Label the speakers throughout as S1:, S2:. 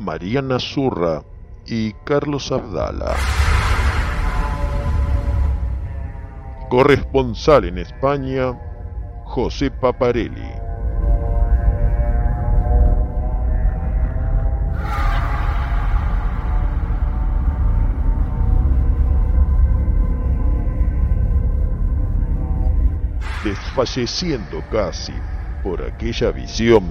S1: Mariana Zurra y Carlos Abdala. Corresponsal en España, José Paparelli. Desfalleciendo casi por aquella visión,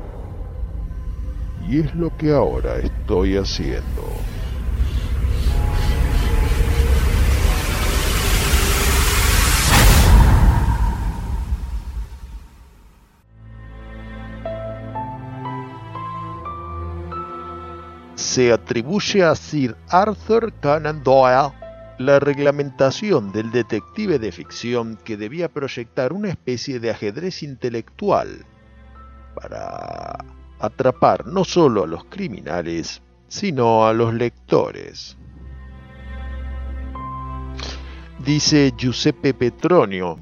S1: Y es lo que ahora estoy haciendo. Se atribuye a Sir Arthur Conan Doyle la reglamentación del detective de ficción que debía proyectar una especie de ajedrez intelectual para atrapar no solo a los criminales, sino a los lectores. Dice Giuseppe Petronio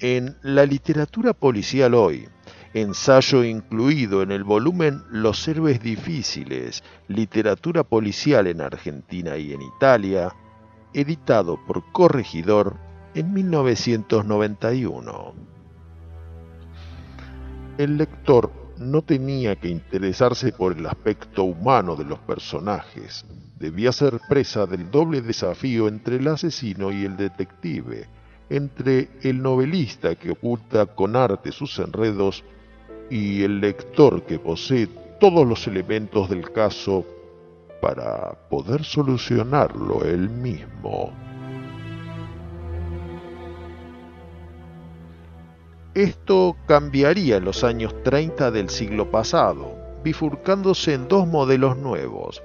S1: en La literatura policial hoy, ensayo incluido en el volumen Los héroes difíciles, literatura policial en Argentina y en Italia, editado por Corregidor en 1991. El lector no tenía que interesarse por el aspecto humano de los personajes, debía ser presa del doble desafío entre el asesino y el detective, entre el novelista que oculta con arte sus enredos y el lector que posee todos los elementos del caso para poder solucionarlo él mismo. Esto cambiaría en los años 30 del siglo pasado, bifurcándose en dos modelos nuevos,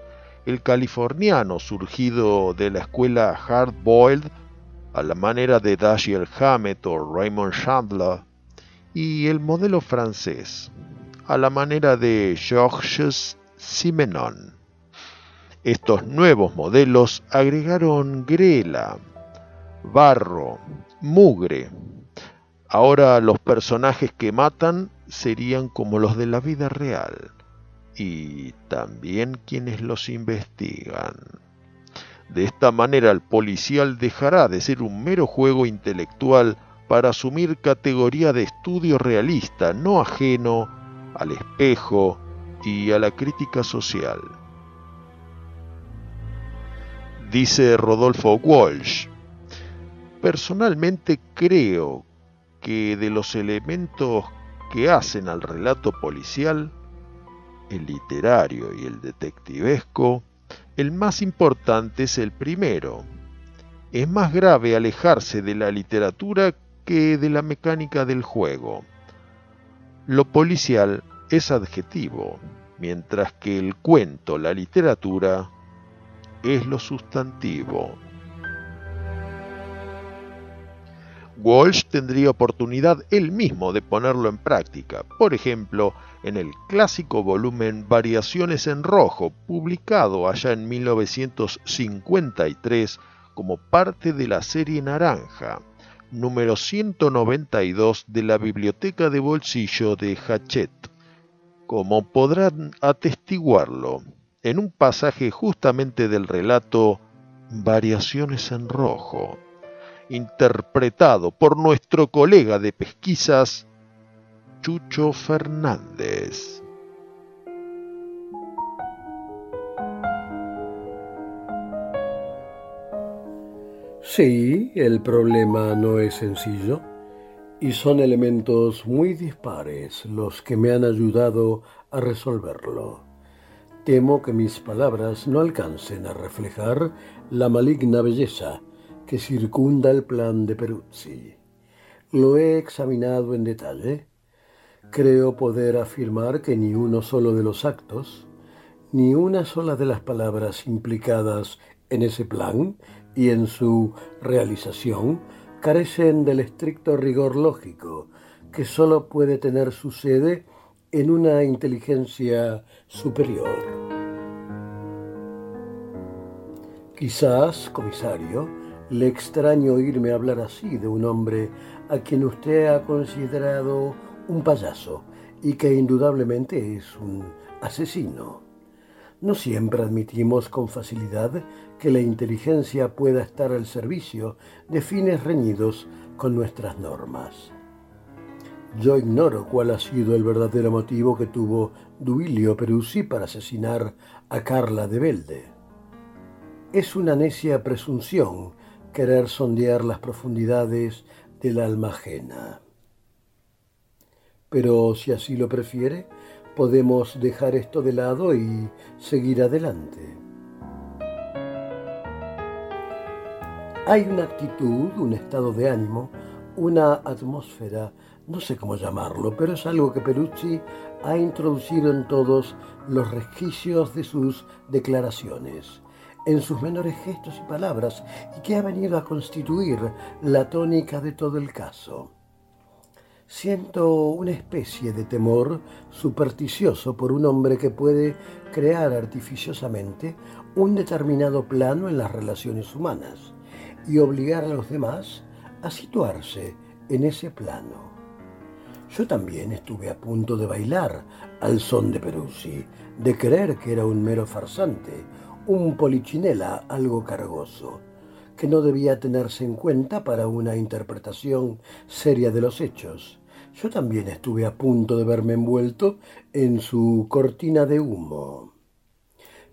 S1: el californiano surgido de la escuela Hard Boiled, a la manera de Dashiell Hammett o Raymond Chandler, y el modelo francés, a la manera de Georges Simenon. Estos nuevos modelos agregaron grela, barro, mugre. Ahora los personajes que matan serían como los de la vida real y también quienes los investigan. De esta manera el policial dejará de ser un mero juego intelectual para asumir categoría de estudio realista, no ajeno al espejo y a la crítica social dice Rodolfo Walsh. Personalmente creo que de los elementos que hacen al relato policial, el literario y el detectivesco, el más importante es el primero. Es más grave alejarse de la literatura que de la mecánica del juego. Lo policial es adjetivo, mientras que el cuento, la literatura, es lo sustantivo. Walsh tendría oportunidad él mismo de ponerlo en práctica, por ejemplo, en el clásico volumen Variaciones en Rojo, publicado allá en 1953 como parte de la serie Naranja, número 192 de la Biblioteca de Bolsillo de Hachette. Como podrán atestiguarlo, en un pasaje justamente del relato Variaciones en Rojo, interpretado por nuestro colega de pesquisas, Chucho Fernández.
S2: Sí, el problema no es sencillo y son elementos muy dispares los que me han ayudado a resolverlo. Temo que mis palabras no alcancen a reflejar la maligna belleza que circunda el plan de Peruzzi. Lo he examinado en detalle. Creo poder afirmar que ni uno solo de los actos, ni una sola de las palabras implicadas en ese plan y en su realización carecen del estricto rigor lógico que sólo puede tener su sede en una inteligencia superior. Quizás, comisario, le extraño oírme hablar así de un hombre a quien usted ha considerado un payaso y que indudablemente es un asesino. No siempre admitimos con facilidad que la inteligencia pueda estar al servicio de fines reñidos con nuestras normas. Yo ignoro cuál ha sido el verdadero motivo que tuvo Duilio Peruzzi para asesinar a Carla de Belde. Es una necia presunción querer sondear las profundidades del alma ajena. Pero si así lo prefiere, podemos dejar esto de lado y seguir adelante. Hay una actitud, un estado de ánimo, una atmósfera, no sé cómo llamarlo, pero es algo que Perucci ha introducido en todos los resquicios de sus declaraciones, en sus menores gestos y palabras, y que ha venido a constituir la tónica de todo el caso. Siento una especie de temor supersticioso por un hombre que puede crear artificiosamente un determinado plano en las relaciones humanas y obligar a los demás a situarse en ese plano. Yo también estuve a punto de bailar al son de Peruzzi, de creer que era un mero farsante, un polichinela algo cargoso, que no debía tenerse en cuenta para una interpretación seria de los hechos yo también estuve a punto de verme envuelto en su cortina de humo.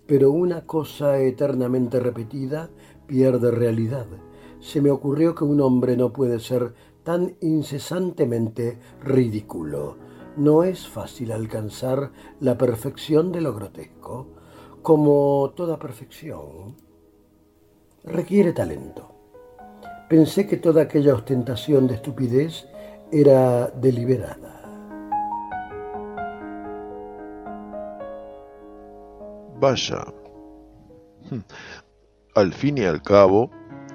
S2: Pero una cosa eternamente repetida pierde realidad. Se me ocurrió que un hombre no puede ser tan incesantemente ridículo. No es fácil alcanzar la perfección de lo grotesco, como toda perfección. Requiere talento. Pensé que toda aquella ostentación de estupidez era deliberada.
S1: Vaya, al fin y al cabo,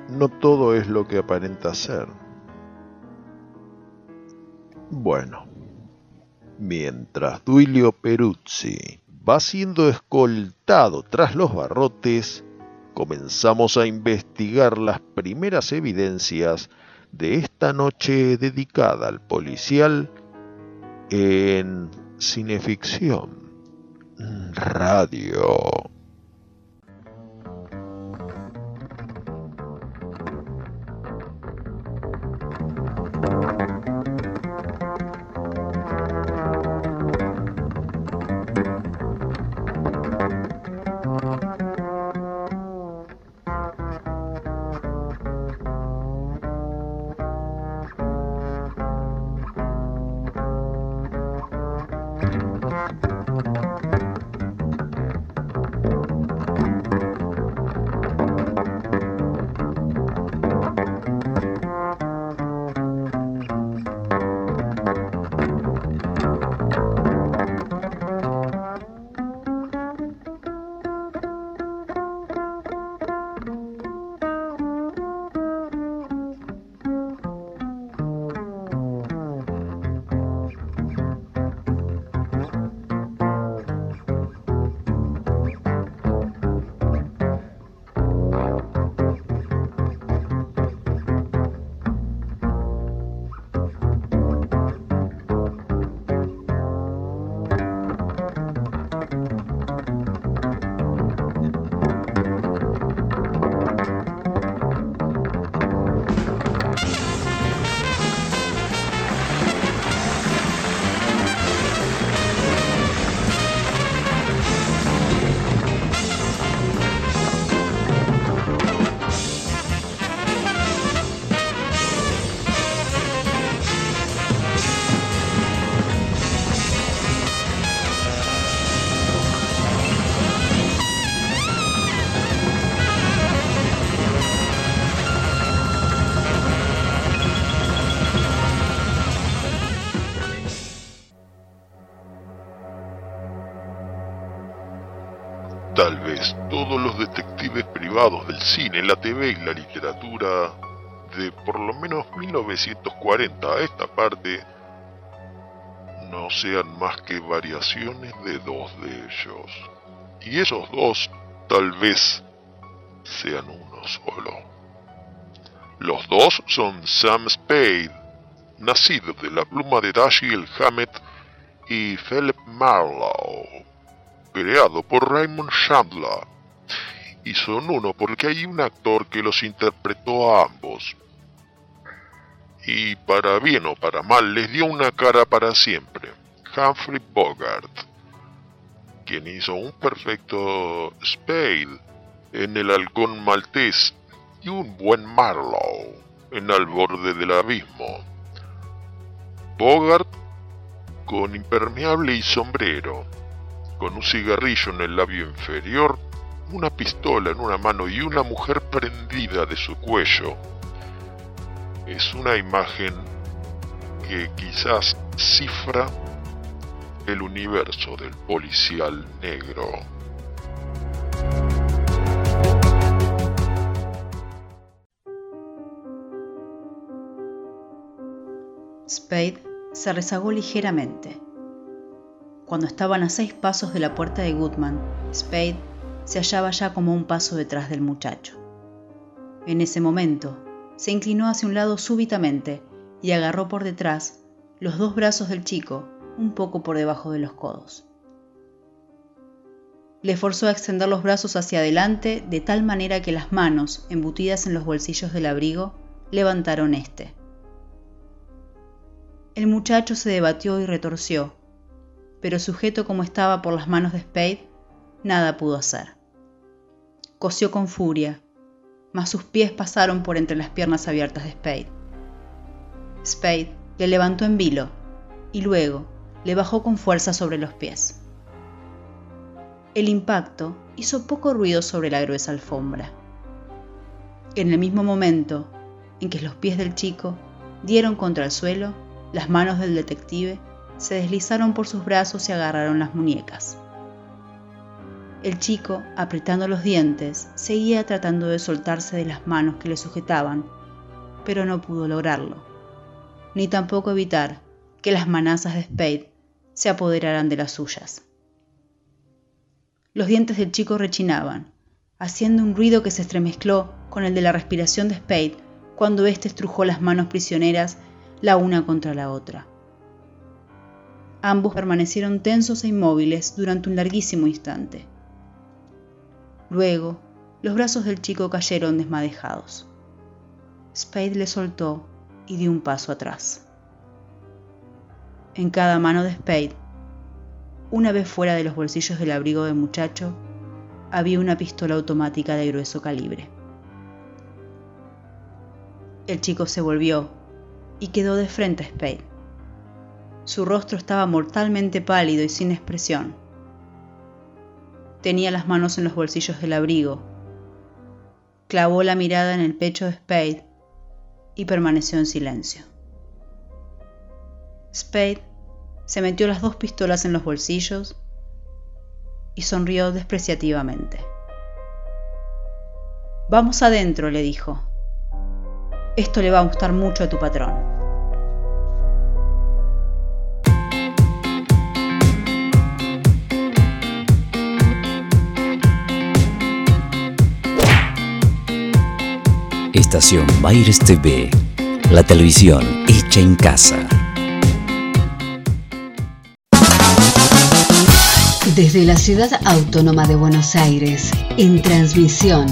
S1: no todo es lo que aparenta ser. Bueno, mientras Duilio Peruzzi va siendo escoltado tras los barrotes, comenzamos a investigar las primeras evidencias de esta noche dedicada al policial en Cineficción Radio.
S3: No sean más que variaciones de dos de ellos. Y esos dos tal vez sean uno solo. Los dos son Sam Spade, nacido de la pluma de Dashiell Hammett, y Philip Marlowe, creado por Raymond Chandler. Y son uno porque hay un actor que los interpretó a ambos. Y para bien o para mal les dio una cara para siempre. Humphrey Bogart, quien hizo un perfecto Spade en El Halcón Maltés y un buen Marlowe en Al borde del abismo. Bogart con impermeable y sombrero, con un cigarrillo en el labio inferior, una pistola en una mano y una mujer prendida de su cuello. Es una imagen que quizás cifra el universo del policial negro.
S4: Spade se rezagó ligeramente. Cuando estaban a seis pasos de la puerta de Goodman, Spade se hallaba ya como un paso detrás del muchacho. En ese momento, se inclinó hacia un lado súbitamente y agarró por detrás los dos brazos del chico un poco por debajo de los codos. Le forzó a extender los brazos hacia adelante de tal manera que las manos, embutidas en los bolsillos del abrigo, levantaron este. El muchacho se debatió y retorció, pero sujeto como estaba por las manos de Spade, nada pudo hacer. Cosió con furia, mas sus pies pasaron por entre las piernas abiertas de Spade. Spade le levantó en vilo y luego le bajó con fuerza sobre los pies. El impacto hizo poco ruido sobre la gruesa alfombra. En el mismo momento en que los pies del chico dieron contra el suelo, las manos del detective se deslizaron por sus brazos y agarraron las muñecas. El chico, apretando los dientes, seguía tratando de soltarse de las manos que le sujetaban, pero no pudo lograrlo, ni tampoco evitar que las manazas de Spade se apoderaran de las suyas. Los dientes del chico rechinaban, haciendo un ruido que se estremezcló con el de la respiración de Spade cuando éste estrujó las manos prisioneras la una contra la otra. Ambos permanecieron tensos e inmóviles durante un larguísimo instante. Luego, los brazos del chico cayeron desmadejados. Spade le soltó y dio un paso atrás. En cada mano de Spade, una vez fuera de los bolsillos del abrigo del muchacho, había una pistola automática de grueso calibre. El chico se volvió y quedó de frente a Spade. Su rostro estaba mortalmente pálido y sin expresión. Tenía las manos en los bolsillos del abrigo. Clavó la mirada en el pecho de Spade y permaneció en silencio. Spade se metió las dos pistolas en los bolsillos y sonrió despreciativamente. Vamos adentro, le dijo. Esto le va a gustar mucho a tu patrón.
S5: Estación Baires TV, la televisión hecha en casa.
S6: Desde la ciudad autónoma de Buenos Aires, en transmisión,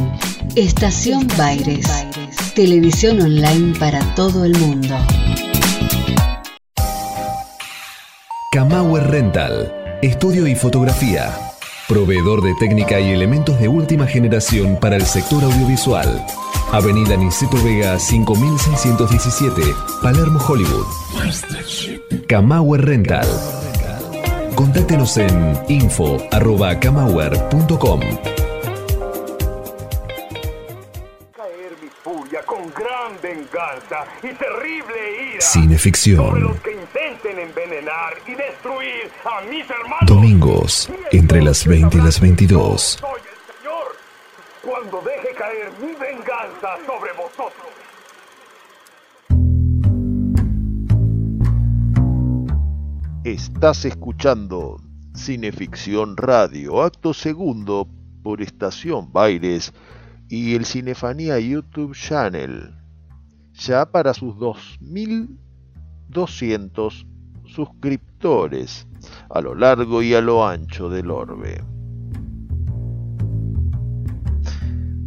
S6: Estación Baires. Televisión online para todo el mundo.
S7: Camauer Rental. Estudio y fotografía. Proveedor de técnica y elementos de última generación para el sector audiovisual. Avenida Niceto Vega 5617, Palermo, Hollywood. Camauer Rental. Contáctenos en info.camauer.com.
S8: venganza y terrible ira
S7: Cineficción.
S8: sobre los que intenten envenenar y destruir a mis hermanos.
S7: Domingos, entre las 20 y las 22.
S8: Cuando deje caer mi venganza sobre vosotros.
S1: Estás escuchando Cineficción Radio, acto segundo por Estación Baires y el Cinefanía YouTube Channel, ya para sus 2.200 suscriptores a lo largo y a lo ancho del orbe.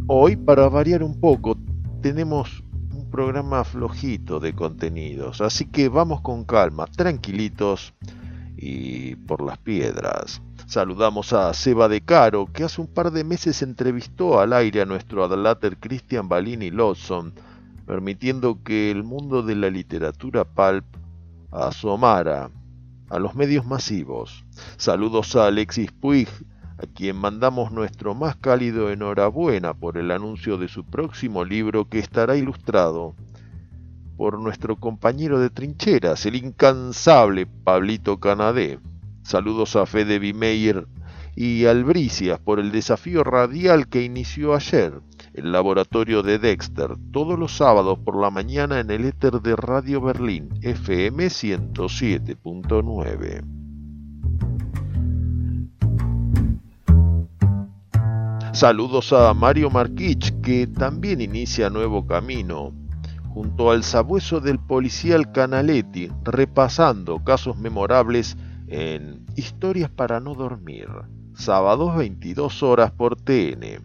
S1: Hoy, para variar un poco, tenemos un programa flojito de contenidos, así que vamos con calma, tranquilitos y por las piedras. Saludamos a Seba de Caro, que hace un par de meses entrevistó al aire a nuestro adláter Christian Balini Lawson, permitiendo que el mundo de la literatura pulp asomara a los medios masivos. Saludos a Alexis Puig, a quien mandamos nuestro más cálido enhorabuena por el anuncio de su próximo libro que estará ilustrado por nuestro compañero de trincheras, el incansable Pablito Canadé. Saludos a Fede Bimeyer y Albricias por el desafío radial que inició ayer, el laboratorio de Dexter, todos los sábados por la mañana en el éter de Radio Berlín, FM 107.9. Saludos a Mario Marquich, que también inicia nuevo camino, junto al sabueso del policial Canaletti, repasando casos memorables en Historias para no dormir, sábados 22 horas por TN.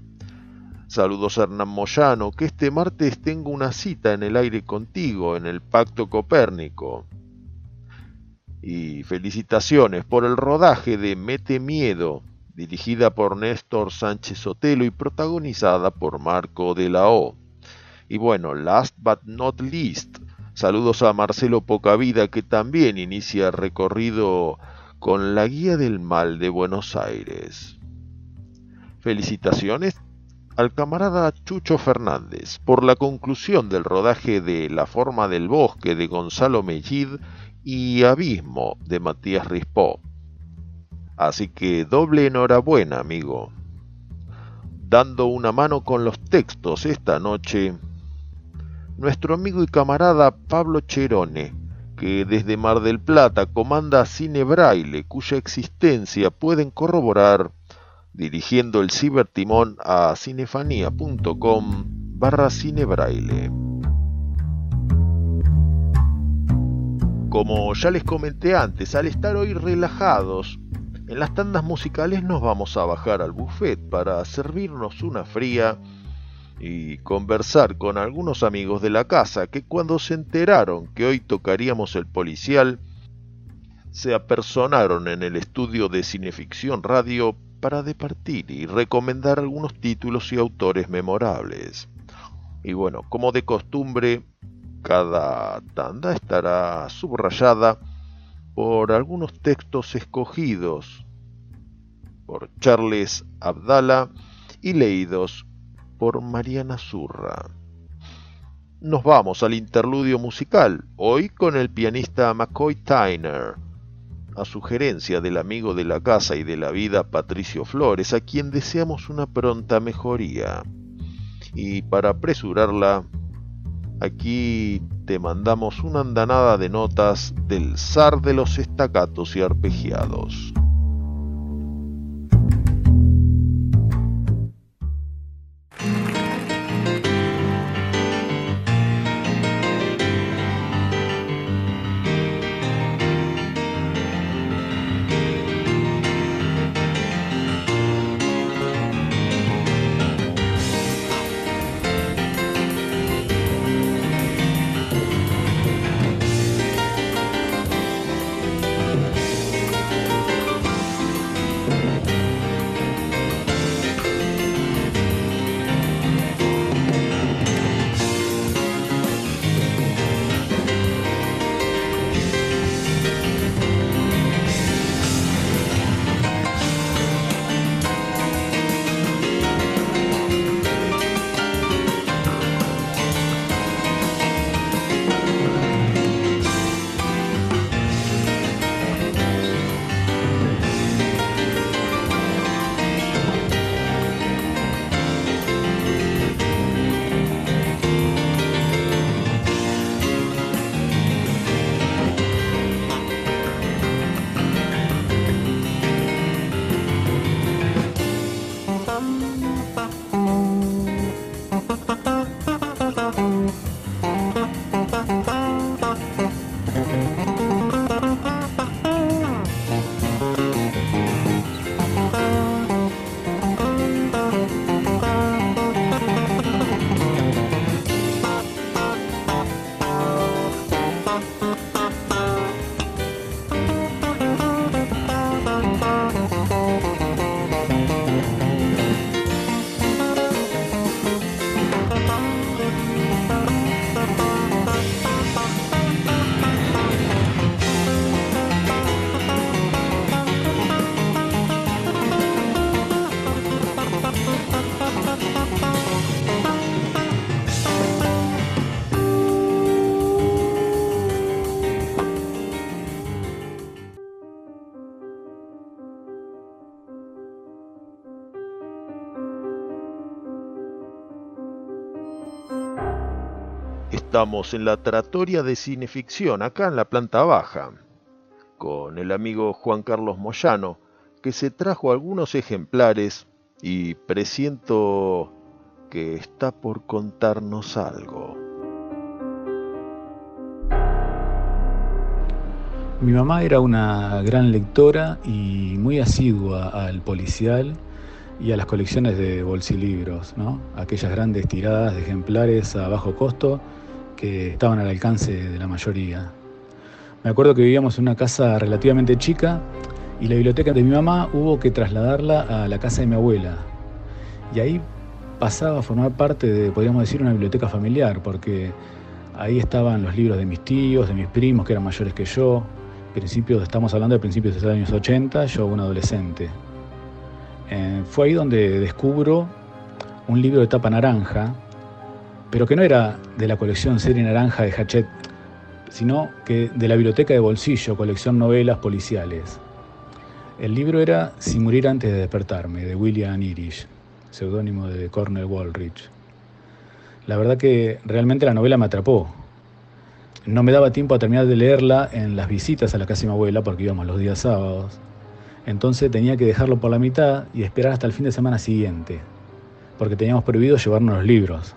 S1: Saludos a Hernán Moyano, que este martes tengo una cita en el aire contigo en el Pacto Copérnico. Y felicitaciones por el rodaje de Mete Miedo, dirigida por Néstor Sánchez Sotelo y protagonizada por Marco de la O. Y bueno, last but not least, saludos a Marcelo Pocavida que también inicia recorrido con la Guía del Mal de Buenos Aires. Felicitaciones al camarada Chucho Fernández por la conclusión del rodaje de La forma del bosque de Gonzalo Mellid y Abismo de Matías Rispó. Así que doble enhorabuena, amigo. Dando una mano con los textos esta noche, nuestro amigo y camarada Pablo Cherone, que desde Mar del Plata comanda Cine Braille, cuya existencia pueden corroborar dirigiendo el cibertimón a cinefanía.com barra cinebraille. Como ya les comenté antes, al estar hoy relajados, en las tandas musicales nos vamos a bajar al buffet para servirnos una fría y conversar con algunos amigos de la casa que cuando se enteraron que hoy tocaríamos el policial, se apersonaron en el estudio de Cineficción Radio para departir y recomendar algunos títulos y autores memorables. Y bueno, como de costumbre, cada tanda estará subrayada por algunos textos escogidos por Charles Abdala y leídos por Mariana Zurra. Nos vamos al interludio musical, hoy con el pianista McCoy Tyner, a sugerencia del amigo de la casa y de la vida Patricio Flores, a quien deseamos una pronta mejoría. Y para apresurarla, aquí te mandamos una andanada de notas del zar de los estacatos y arpegiados. Estamos en la tratoria de cineficción, acá en la planta baja, con el amigo Juan Carlos Moyano, que se trajo algunos ejemplares y presiento que está por contarnos algo.
S9: Mi mamá era una gran lectora y muy asidua al policial y a las colecciones de bolsilibros, ¿no? aquellas grandes tiradas de ejemplares a bajo costo estaban al alcance de la mayoría. Me acuerdo que vivíamos en una casa relativamente chica y la biblioteca de mi mamá hubo que trasladarla a la casa de mi abuela. Y ahí pasaba a formar parte de, podríamos decir, una biblioteca familiar, porque ahí estaban los libros de mis tíos, de mis primos, que eran mayores que yo. Principios, estamos hablando de principios de los años 80, yo un adolescente. Eh, fue ahí donde descubro un libro de tapa naranja, pero que no era de la colección Serie Naranja de Hachette, sino que de la biblioteca de bolsillo, colección novelas policiales. El libro era Si morir antes de despertarme, de William Irish, seudónimo de Cornel Walrich. La verdad que realmente la novela me atrapó. No me daba tiempo a terminar de leerla en las visitas a la casa de mi abuela porque íbamos los días sábados. Entonces tenía que dejarlo por la mitad y esperar hasta el fin de semana siguiente, porque teníamos prohibido llevarnos los libros.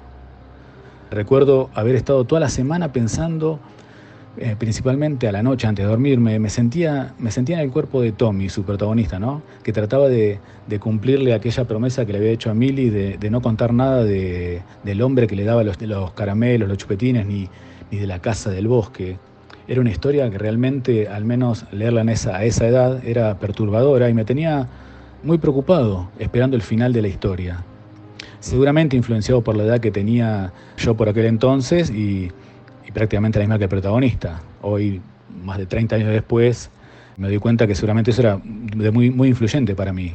S9: Recuerdo haber estado toda la semana pensando, eh, principalmente a la noche antes de dormirme, me sentía, me sentía en el cuerpo de Tommy, su protagonista, ¿no? que trataba de, cumplirle aquella promesa que le había hecho a Milly de, no contar nada del hombre que le daba los, los caramelos, los chupetines, ni, ni de la casa del bosque. Era una historia que realmente, al menos leerla en esa, a esa edad, era perturbadora y me tenía muy preocupado esperando el final de la historia seguramente influenciado por la edad que tenía yo por aquel entonces y, prácticamente la misma que el protagonista. Hoy, más de 30 años después, me doy cuenta que seguramente eso era muy, muy influyente para mí.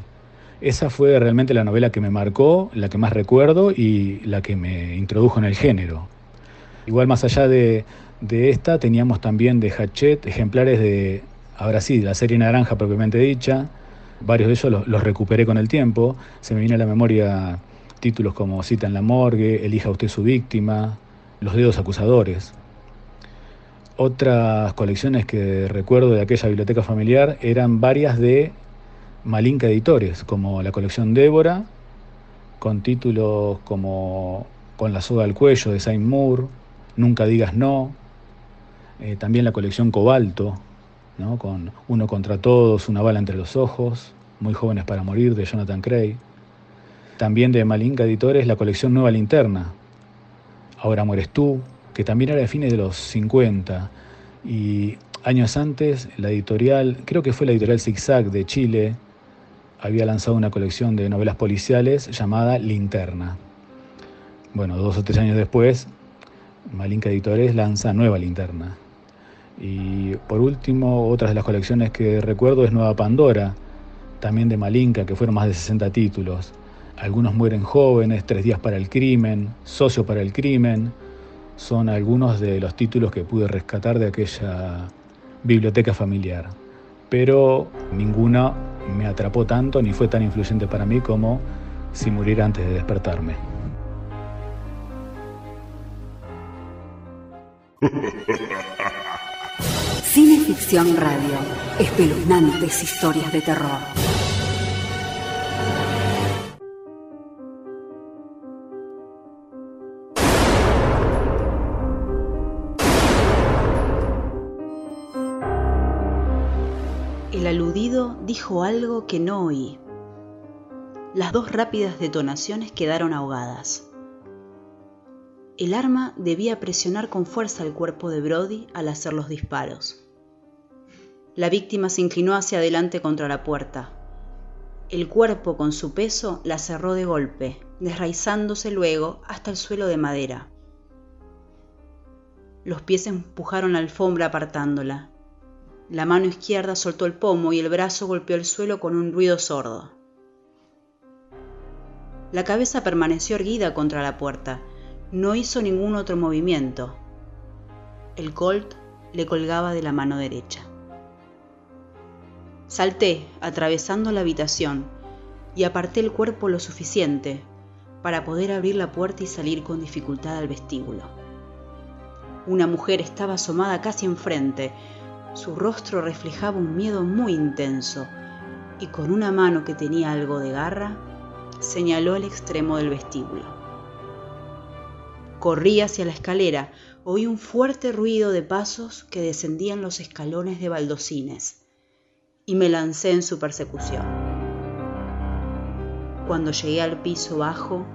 S9: Esa fue realmente la novela que me marcó, la que más recuerdo y la que me introdujo en el género. Igual más allá de, esta, teníamos también de Hachette ejemplares de, ahora sí, la serie naranja propiamente dicha. Varios de ellos los, los recuperé con el tiempo. Se me viene a la memoria Títulos como Cita en la morgue, Elija usted su víctima, Los dedos acusadores. Otras colecciones que recuerdo de aquella biblioteca familiar eran varias de Malinka Editores, como la colección Débora, con títulos como Con la soga al cuello de Saint Moore, Nunca digas no, eh, también la colección Cobalto, ¿no? con Uno contra todos, Una bala entre los ojos, Muy jóvenes para morir de Jonathan Cray. También de Malinka Editores la colección Nueva Linterna. Ahora mueres tú, que también era de fines de los 50. Y años antes, la editorial, creo que fue la editorial Zigzag de Chile, había lanzado una colección de novelas policiales llamada Linterna. Bueno, dos o tres años después, Malinka Editores lanza Nueva Linterna. Y por último, otras de las colecciones que recuerdo es Nueva Pandora, también de Malinka, que fueron más de 60 títulos. Algunos mueren jóvenes, Tres días para el crimen, Socio para el crimen. Son algunos de los títulos que pude rescatar de aquella biblioteca familiar. Pero ninguna me atrapó tanto ni fue tan influyente para mí como Si muriera antes de despertarme.
S6: Cine Ficción Radio. Espeluznantes historias de terror.
S4: Dijo algo que no oí. Las dos rápidas detonaciones quedaron ahogadas. El arma debía presionar con fuerza el cuerpo de Brody al hacer los disparos. La víctima se inclinó hacia adelante contra la puerta. El cuerpo con su peso la cerró de golpe, desraizándose luego hasta el suelo de madera. Los pies empujaron la alfombra apartándola la mano izquierda soltó el pomo y el brazo golpeó el suelo con un ruido sordo. La cabeza permaneció erguida contra la puerta. No hizo ningún otro movimiento. El colt le colgaba de la mano derecha. Salté, atravesando la habitación, y aparté el cuerpo lo suficiente para poder abrir la puerta y salir con dificultad al vestíbulo. Una mujer estaba asomada casi enfrente. Su rostro reflejaba un miedo muy intenso y con una mano que tenía algo de garra, señaló el extremo del vestíbulo. Corrí hacia la escalera, oí un fuerte ruido de pasos que descendían los escalones de baldocines y me lancé en su persecución. Cuando llegué al piso bajo,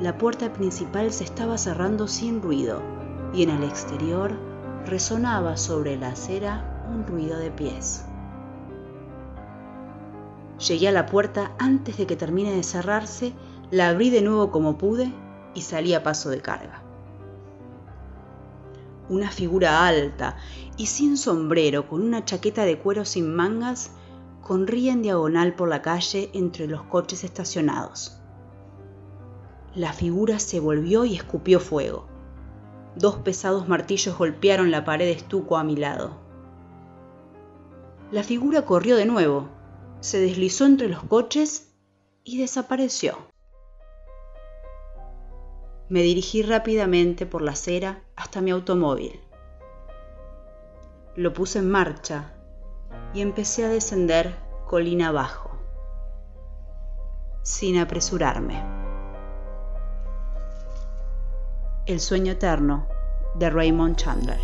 S4: la puerta principal se estaba cerrando sin ruido y en el exterior resonaba sobre la acera un ruido de pies. Llegué a la puerta antes de que termine de cerrarse, la abrí de nuevo como pude y salí a paso de carga. Una figura alta y sin sombrero, con una chaqueta de cuero sin mangas, corría en diagonal por la calle entre los coches estacionados. La figura se volvió y escupió fuego. Dos pesados martillos golpearon la pared de estuco a mi lado. La figura corrió de nuevo, se deslizó entre los coches y desapareció. Me dirigí rápidamente por la acera hasta mi automóvil. Lo puse en marcha y empecé a descender colina abajo, sin apresurarme. El sueño eterno de Raymond Chandler.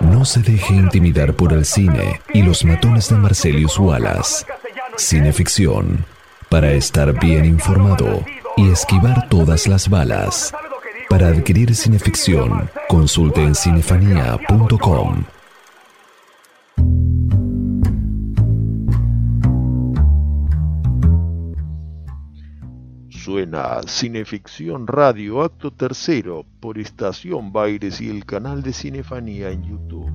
S7: No se deje intimidar por el cine y los matones de Marcelius Wallace. Cineficción, para estar bien informado y esquivar todas las balas. Para adquirir cineficción, consulte en cinefanía.com.
S1: Suena Cineficción Radio Acto Tercero por Estación Baires y el canal de Cinefanía en YouTube.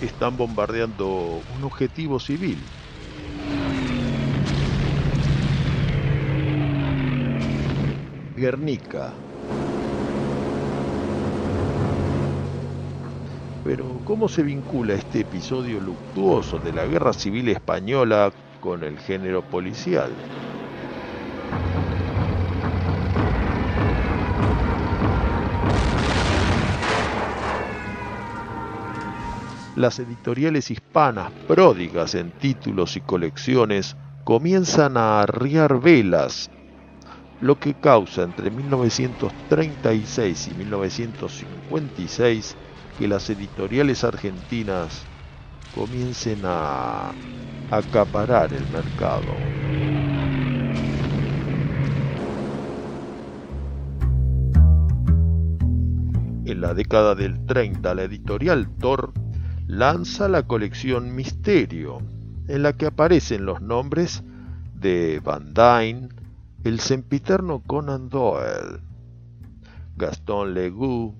S1: Están bombardeando un objetivo civil. Guernica, Pero ¿cómo se vincula este episodio luctuoso de la Guerra Civil Española con el género policial? Las editoriales hispanas pródigas en títulos y colecciones comienzan a arriar velas, lo que causa entre 1936 y 1956 que las editoriales argentinas comiencen a acaparar el mercado. En la década del 30, la editorial Thor lanza la colección Misterio, en la que aparecen los nombres de Van Dyne, el sempiterno Conan Doyle, Gaston Legoux,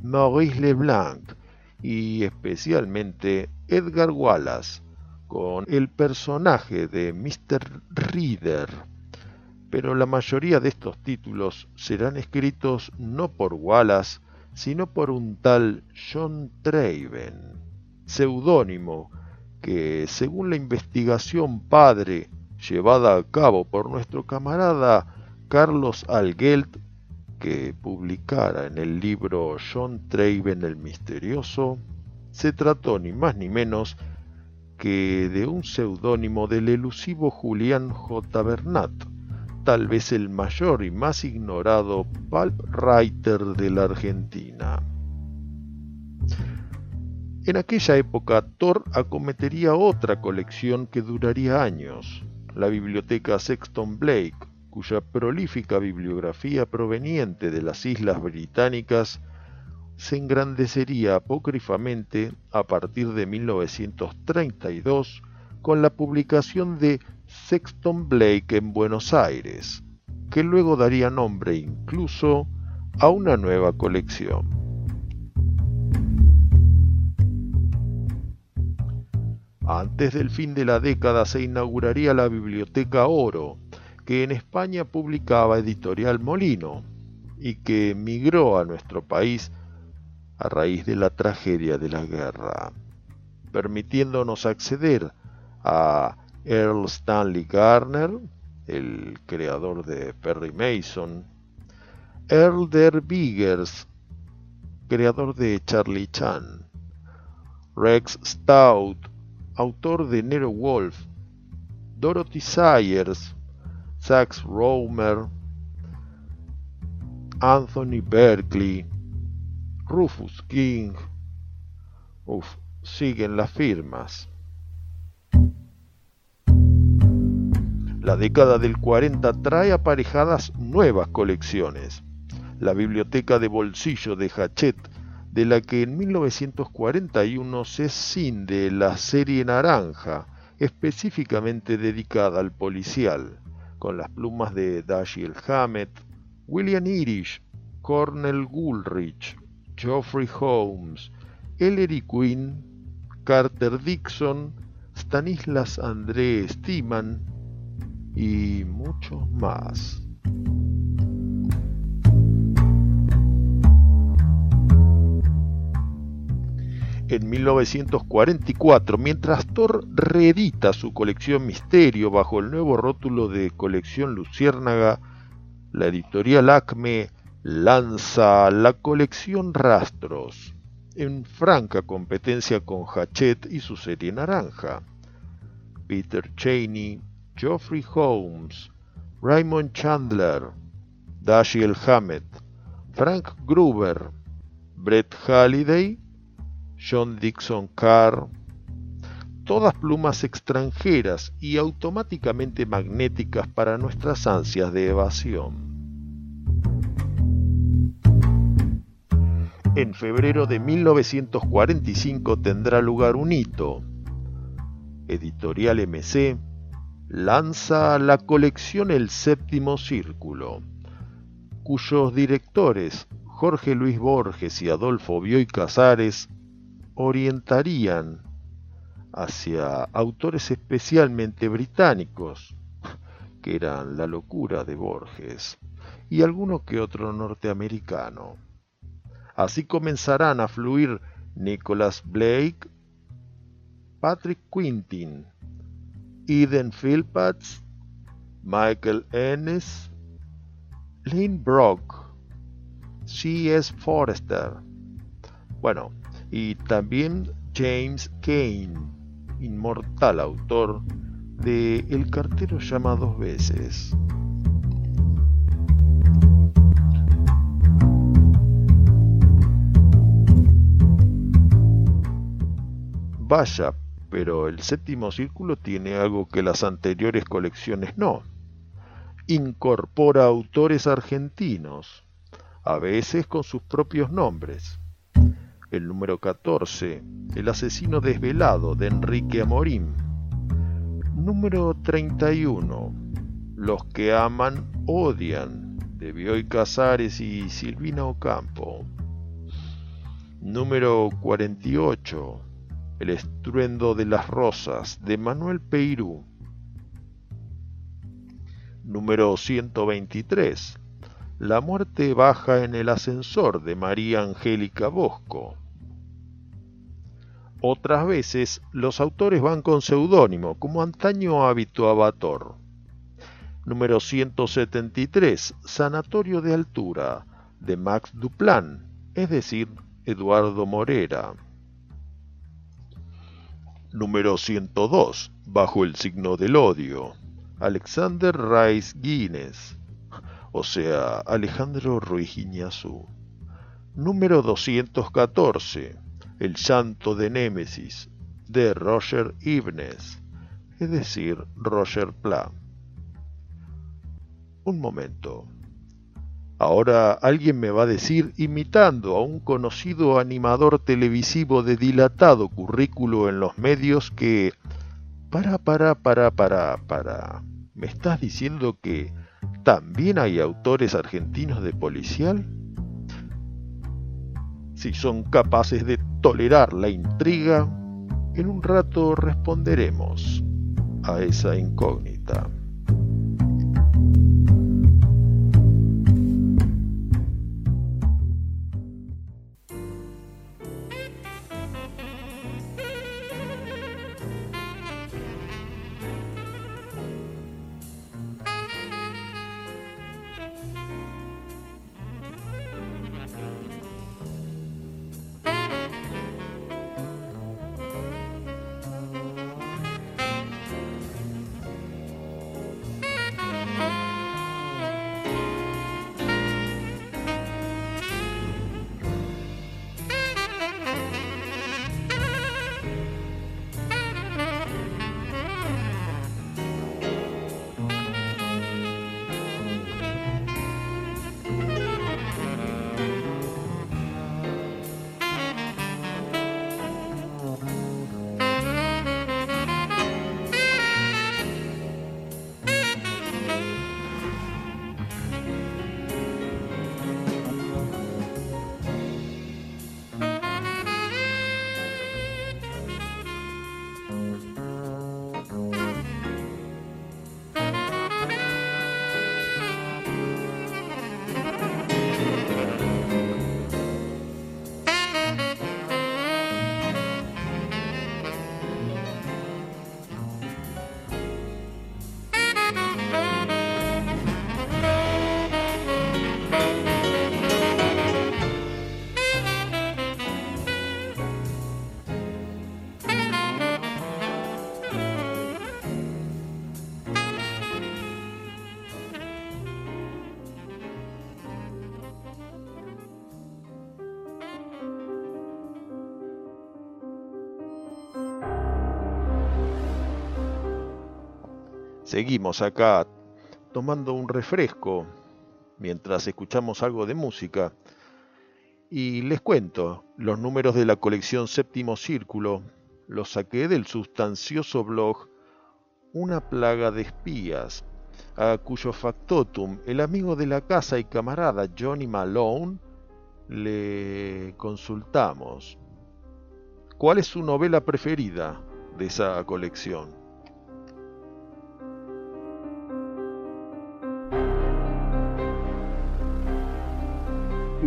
S1: Maurice Leblanc y especialmente Edgar Wallace con el personaje de Mr. Reader. Pero la mayoría de estos títulos serán escritos no por Wallace, sino por un tal John Traven, seudónimo que, según la investigación padre llevada a cabo por nuestro camarada Carlos Alguelt, que publicara en el libro John Traven el Misterioso, se trató ni más ni menos que de un seudónimo del elusivo Julián J. Bernat, tal vez el mayor y más ignorado pulp writer de la Argentina. En aquella época, Thor acometería otra colección que duraría años, la biblioteca Sexton Blake, cuya prolífica bibliografía proveniente de las islas británicas se engrandecería apócrifamente a partir de 1932 con la publicación de Sexton Blake en Buenos Aires, que luego daría nombre incluso a una nueva colección. Antes del fin de la década se inauguraría la Biblioteca Oro, que en España publicaba Editorial Molino y que migró a nuestro país a raíz de la tragedia de la guerra, permitiéndonos acceder a Earl Stanley Garner, el creador de Perry Mason, Earl Der Biggers, creador de Charlie Chan, Rex Stout, autor de Nero Wolf, Dorothy Sayers, Sax Romer, Anthony Berkeley, Rufus King. Uf, siguen las firmas. La década del 40 trae aparejadas nuevas colecciones. La biblioteca de bolsillo de Hachette, de la que en 1941 se cinde la serie naranja, específicamente dedicada al policial, con las plumas de Dashiell Hammett, William Irish, Cornell Goulrich, Geoffrey Holmes, Ellery Quinn, Carter Dixon, Stanislas André Stiman, y muchos más. En 1944, mientras Thor reedita su colección Misterio bajo el nuevo rótulo de colección Luciérnaga, la editorial Acme lanza la colección Rastros, en franca competencia con Hachette y su serie naranja. Peter Cheney, Geoffrey Holmes, Raymond Chandler, Dashiell Hammett, Frank Gruber, Brett Halliday, John Dixon Carr, todas plumas extranjeras y automáticamente magnéticas para nuestras ansias de evasión. En febrero de 1945 tendrá lugar un hito. Editorial MC lanza la colección El Séptimo Círculo, cuyos directores Jorge Luis Borges y Adolfo Bioy Casares orientarían hacia autores especialmente británicos, que eran la locura de Borges, y alguno que otro norteamericano. Así comenzarán a fluir Nicholas Blake, Patrick Quintin, Eden Philpotts, Michael Ennis, Lynn Brock, C.S. Forrester, bueno, y también James Kane, inmortal autor de El cartero llama dos veces. Vaya, pero el séptimo círculo tiene algo que las anteriores colecciones no. Incorpora autores argentinos, a veces con sus propios nombres. El número 14, El asesino desvelado de Enrique Amorim. Número 31, Los que aman odian de Bioy Casares y Silvina Ocampo. Número 48, el estruendo de las rosas de Manuel Peirú. Número 123. La muerte baja en el ascensor de María Angélica Bosco. Otras veces los autores van con seudónimo, como antaño habituaba Thor. Número 173. Sanatorio de altura de Max Duplan, es decir, Eduardo Morera. Número 102. Bajo el signo del odio. Alexander Rice Guinness. O sea, Alejandro Ruiz Iñazú. Número 214. El llanto de Némesis. De Roger Ibnes. Es decir, Roger Pla. Un momento. Ahora alguien me va a decir, imitando a un conocido animador televisivo de dilatado currículo en los medios, que... Para, para, para, para, para. ¿Me estás diciendo que también hay autores argentinos de policial? Si son capaces de tolerar la intriga, En un rato responderemos a esa incógnita. Acá tomando un refresco mientras escuchamos algo de música. Y les cuento, los números de la colección Séptimo Círculo los saqué del sustancioso blog Una plaga de espías, a cuyo factotum el amigo de la casa y camarada Johnny Malone le consultamos. ¿Cuál es su novela preferida de esa colección?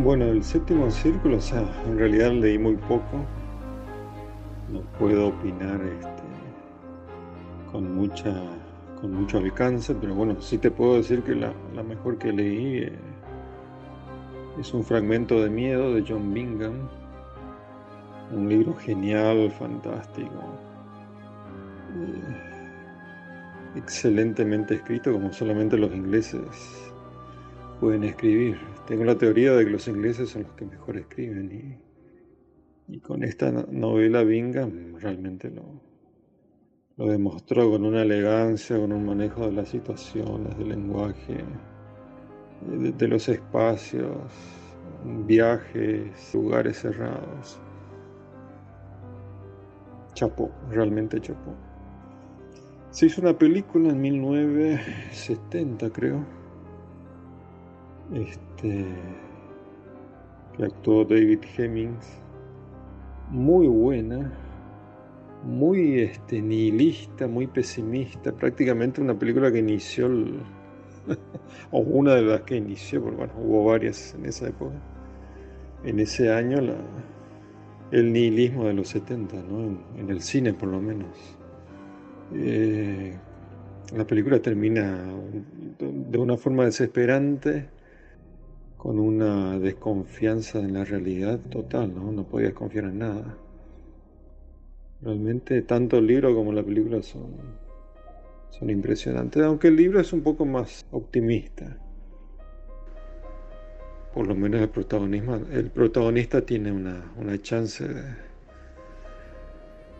S10: Bueno, el séptimo círculo, o sea, en realidad leí muy poco. No puedo opinar este, con mucha con mucho alcance, pero bueno, sí te puedo decir que la, mejor que leí eh, es un fragmento de miedo de John Bingham, un libro genial, fantástico, eh, excelentemente escrito como solamente los ingleses pueden escribir. Tengo la teoría de que los ingleses son los que mejor escriben y, con esta novela Bingham realmente lo, lo demostró con una elegancia, con un manejo de las situaciones, del lenguaje, de, los espacios, viajes, lugares cerrados. Chapó, realmente chapó. Se hizo una película en 1970, creo este, que actuó David Hemmings, muy buena, muy este, nihilista, muy pesimista, prácticamente una película que inició, o una de las que inició, porque bueno, hubo varias en esa época, en ese año, el nihilismo de los 70, en, el cine por lo menos. Eh, la película termina de una forma desesperante con una desconfianza en la realidad total, ¿no? No podías confiar en nada. Realmente tanto el libro como la película son, son impresionantes, aunque el libro es un poco más optimista. Por lo menos el protagonismo, el protagonista tiene una, una chance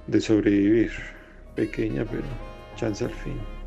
S10: de sobrevivir, pequeña, pero chance al fin.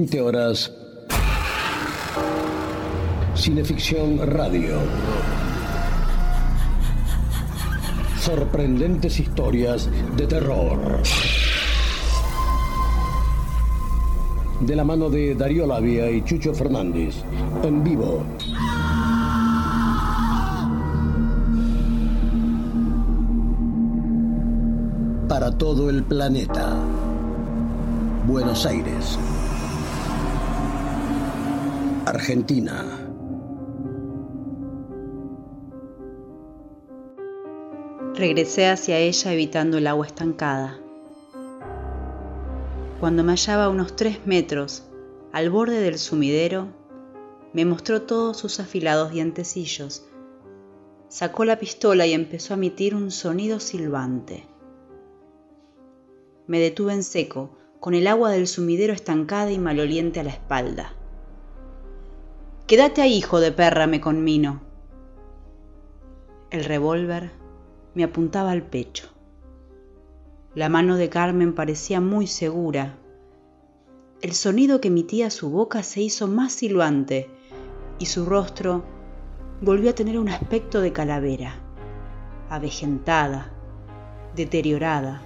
S2: 20 horas. Cineficción Radio. Sorprendentes historias de terror. De la mano de Darío Labia y Chucho Fernández. En vivo. Para todo el planeta. Buenos Aires. Argentina.
S4: Regresé hacia ella evitando el agua estancada. Cuando me hallaba a unos tres metros, al borde del sumidero, me mostró todos sus afilados dientecillos. Sacó la pistola y empezó a emitir un sonido silbante. Me detuve en seco, con el agua del sumidero estancada y maloliente a la espalda. Quédate ahí, hijo de perra, me conmino. El revólver me apuntaba al pecho. La mano de Carmen parecía muy segura. El sonido que emitía su boca se hizo más silbante y su rostro volvió a tener un aspecto de calavera, avejentada, deteriorada,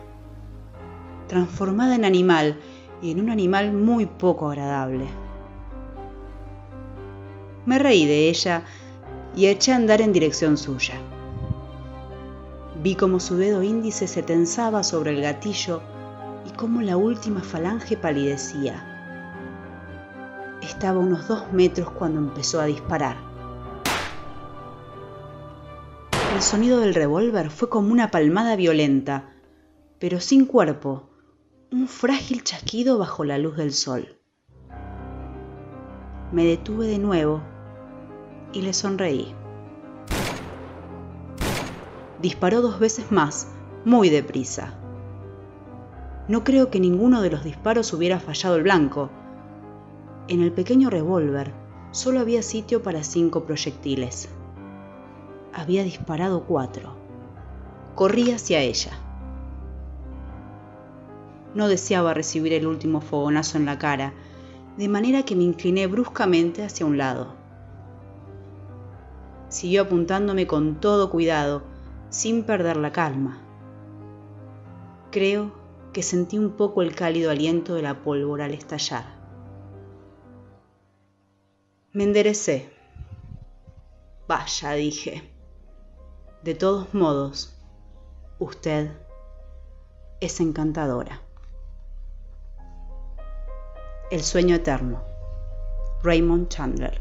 S4: transformada en animal y en un animal muy poco agradable. Me reí de ella y eché a andar en dirección suya. Vi cómo su dedo índice se tensaba sobre el gatillo y cómo la última falange palidecía. Estaba a unos dos metros cuando empezó a disparar. El sonido del revólver fue como una palmada violenta, pero sin cuerpo, un frágil chasquido bajo la luz del sol. Me detuve de nuevo y le sonreí. Disparó dos veces más, muy deprisa. No creo que ninguno de los disparos hubiera fallado el blanco. En el pequeño revólver solo había sitio para cinco proyectiles. Había disparado cuatro. Corrí hacia ella. No deseaba recibir el último fogonazo en la cara, de manera que me incliné bruscamente hacia un lado. Siguió apuntándome con todo cuidado, sin perder la calma. Creo que sentí un poco el cálido aliento de la pólvora al estallar. Me enderecé. Vaya, dije. De todos modos, usted es encantadora. El sueño eterno. Raymond Chandler.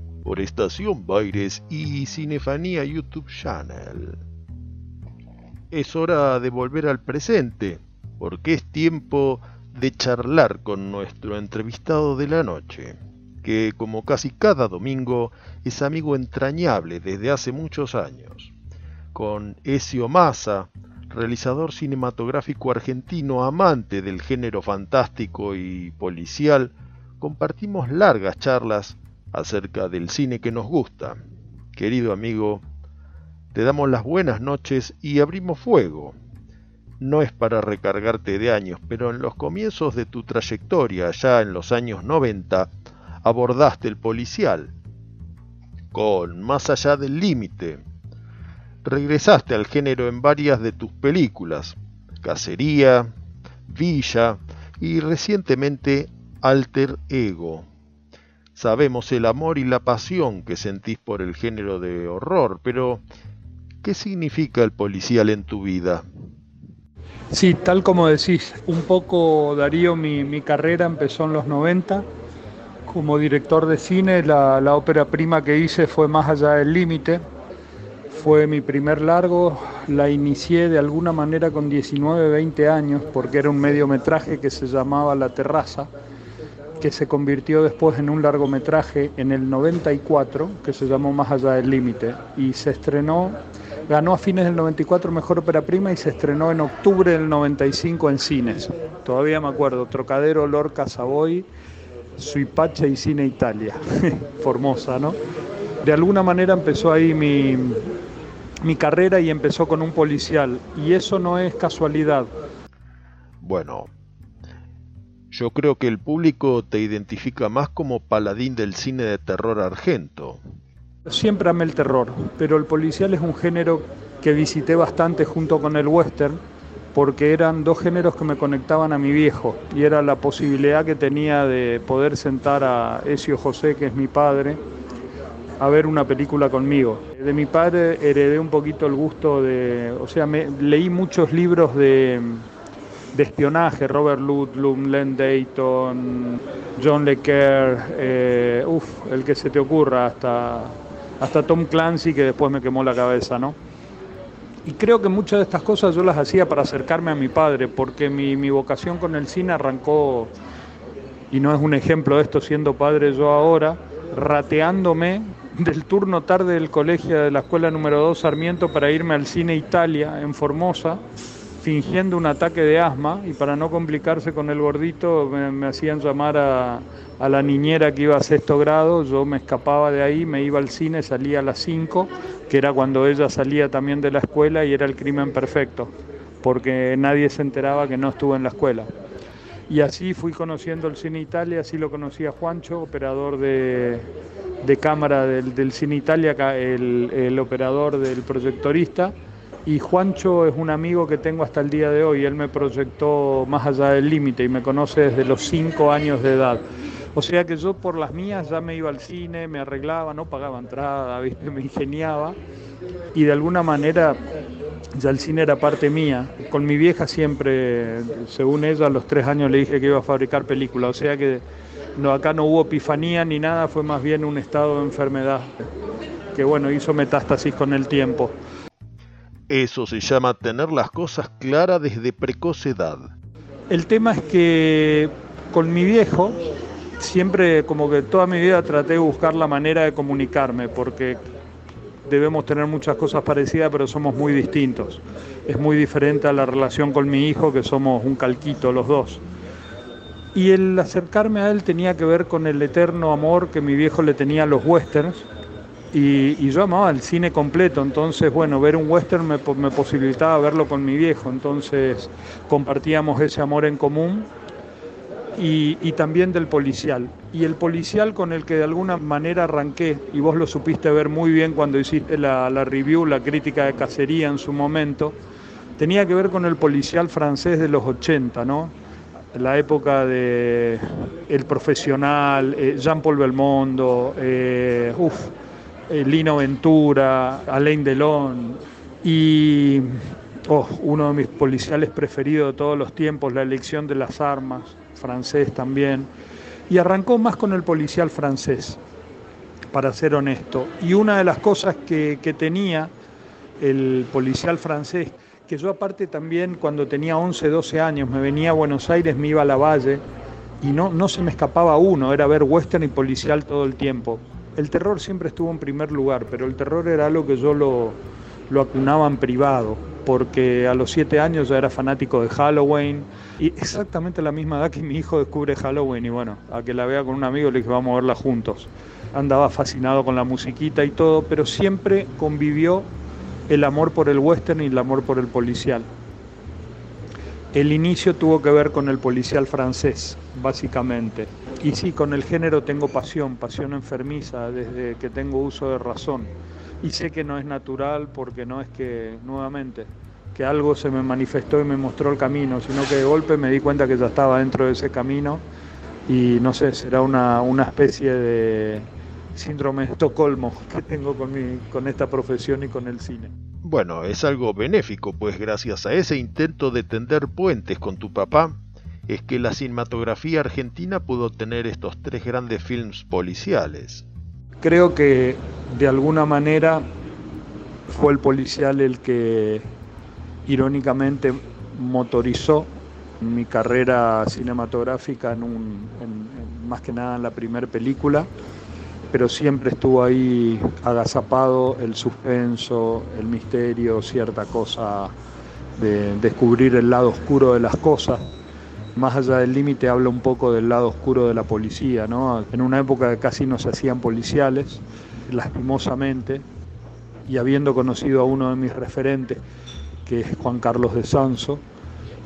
S1: por Estación Baires y Cinefanía YouTube Channel. Es hora de volver al presente, porque es tiempo de charlar con nuestro entrevistado de la noche, que como casi cada domingo es amigo entrañable desde hace muchos años. Con Ezio Massa, realizador cinematográfico argentino amante del género fantástico y policial, compartimos largas charlas acerca del cine que nos gusta. Querido amigo, te damos las buenas noches y abrimos fuego. No es para recargarte de años, pero en los comienzos de tu trayectoria, ya en los años 90, abordaste el policial, con Más allá del límite, regresaste al género en varias de tus películas, Cacería, Villa y recientemente Alter Ego. Sabemos el amor y la pasión que sentís por el género de horror, pero ¿qué significa el policial en tu vida?
S11: Sí, tal como decís, un poco Darío, mi, mi carrera empezó en los 90. Como director de cine, la, la ópera prima que hice fue Más allá del límite, fue mi primer largo, la inicié de alguna manera con 19, 20 años, porque era un mediometraje que se llamaba La Terraza, que se convirtió después en un largometraje en el 94, que se llamó Más allá del límite, y se estrenó, ganó a fines del 94 Mejor Ópera Prima y se estrenó en octubre del 95 en cines. Todavía me acuerdo, Trocadero, Lorca, Savoy, Suipacha y Cine Italia. Formosa, ¿no? De alguna manera empezó ahí mi, mi carrera y empezó con un policial. Y eso no es casualidad.
S1: Bueno, yo creo que el público te identifica más como paladín del cine de terror argento.
S11: Siempre amé el terror, pero el policial es un género que visité bastante junto con el western, porque eran dos géneros que me conectaban a mi viejo, y era la posibilidad que tenía de poder sentar a Ezio José, que es mi padre, a ver una película conmigo. De mi padre heredé un poquito el gusto de, o sea, me, leí muchos libros de, de espionaje, Robert Ludlum, Len Dayton, John Le eh, uff, el que se te ocurra, hasta, hasta Tom Clancy que después me quemó la cabeza, ¿no? Y creo que muchas de estas cosas yo las hacía para acercarme a mi padre, porque mi, mi vocación con el cine arrancó, y no es un ejemplo de esto siendo padre yo ahora, rateándome del turno tarde del colegio de la escuela número 2 Sarmiento para irme al cine Italia en Formosa, fingiendo un ataque de asma y para no complicarse con el gordito me, hacían llamar a, la niñera que iba a sexto grado, yo me escapaba de ahí, me iba al cine, salía a las 5, que era cuando ella salía también de la escuela y era el crimen perfecto, porque nadie se enteraba que no estuve en la escuela. Y así fui conociendo el Cine Italia, así lo conocía Juancho, operador de, cámara del, del, Cine Italia, el, el, operador del proyectorista. Y Juancho es un amigo que tengo hasta el día de hoy. Él me proyectó más allá del límite y me conoce desde los cinco años de edad. O sea que yo por las mías ya me iba al cine, me arreglaba, no pagaba entrada, me ingeniaba. Y de alguna manera ya el cine era parte mía. Con mi vieja siempre, según ella, a los tres años le dije que iba a fabricar películas. O sea que no, acá no hubo epifanía ni nada, fue más bien un estado de enfermedad que bueno, hizo metástasis con el tiempo.
S1: Eso se llama tener las cosas claras desde precoz edad.
S11: El tema es que con mi viejo siempre como que toda mi vida traté de buscar la manera de comunicarme porque debemos tener muchas cosas parecidas pero somos muy distintos. Es muy diferente a la relación con mi hijo que somos un calquito los dos. Y el acercarme a él tenía que ver con el eterno amor que mi viejo le tenía a los westerns. Y, yo amaba el cine completo, entonces, bueno, ver un western me, posibilitaba verlo con mi viejo, entonces compartíamos ese amor en común y, también del policial. Y el policial con el que de alguna manera arranqué, y vos lo supiste ver muy bien cuando hiciste la, review, la crítica de cacería en su momento, tenía que ver con el policial francés de los 80, ¿no? la época de El Profesional, eh, Jean-Paul Belmondo, eh, uf, Lino Ventura, Alain Delon y oh, uno de mis policiales preferidos de todos los tiempos, La elección de las armas, francés también. Y arrancó más con el policial francés, para ser honesto. Y una de las cosas que, que tenía el policial francés que yo aparte también cuando tenía 11, 12 años me venía a Buenos Aires, me iba a la Valle y no, no se me escapaba uno, era ver western y policial todo el tiempo. El terror siempre estuvo en primer lugar, pero el terror era algo que yo lo, lo acunaba en privado, porque a los 7 años ya era fanático de Halloween y exactamente la misma edad que mi hijo descubre Halloween y bueno, a que la vea con un amigo le dije vamos a verla juntos. Andaba fascinado con la musiquita y todo, pero siempre convivió el amor por el western y el amor por el policial. El inicio tuvo que ver con el policial francés, básicamente. Y sí, con el género tengo pasión, pasión enfermiza desde que tengo uso de razón. Y sé que no es natural porque no es que, nuevamente, que algo se me manifestó y me mostró el camino, sino que de golpe me di cuenta que ya estaba dentro de ese camino y no sé, será una, una especie de, síndrome de Estocolmo que tengo con, mi, con esta profesión y con el cine.
S1: Bueno, es algo benéfico, pues gracias a ese intento de tender puentes con tu papá, es que la cinematografía argentina pudo tener estos tres grandes films policiales.
S11: Creo que de alguna manera fue el policial el que irónicamente motorizó mi carrera cinematográfica en un, más que nada en la primera película, pero siempre estuvo ahí agazapado el suspenso, el misterio, cierta cosa de descubrir el lado oscuro de las cosas. Más allá del límite habla un poco del lado oscuro de la policía, ¿no? En una época casi no se hacían policiales, lastimosamente, y habiendo conocido a uno de mis referentes, que es Juan Carlos de Sanso,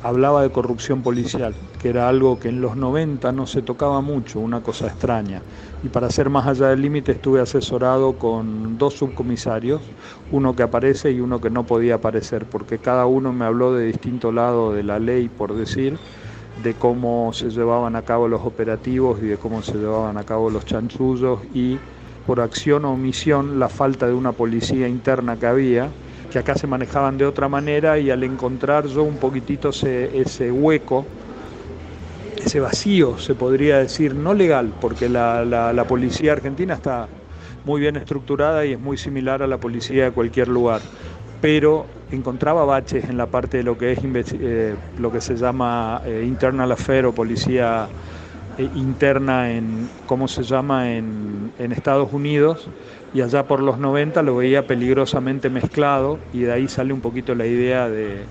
S11: hablaba de corrupción policial, que era algo que en los 90 no se tocaba mucho, una cosa extraña. Y para ser más allá del límite estuve asesorado con dos subcomisarios, uno que aparece y uno que no podía aparecer, porque cada uno me habló de distinto lado de la ley, por decir, de cómo se llevaban a cabo los operativos y de cómo se llevaban a cabo los chanchullos y por acción o omisión la falta de una policía interna que había que acá se manejaban de otra manera y al encontrar yo un poquitito ese, hueco, ese vacío, se podría decir, no legal, porque la, policía argentina está muy bien estructurada y es muy similar a la policía de cualquier lugar, pero encontraba baches en la parte de lo que es eh, lo que se llama eh, internal affair o policía eh, interna en, ¿cómo se llama?, en, en Estados Unidos y allá por los 90 lo veía peligrosamente mezclado y de ahí sale un poquito la idea de,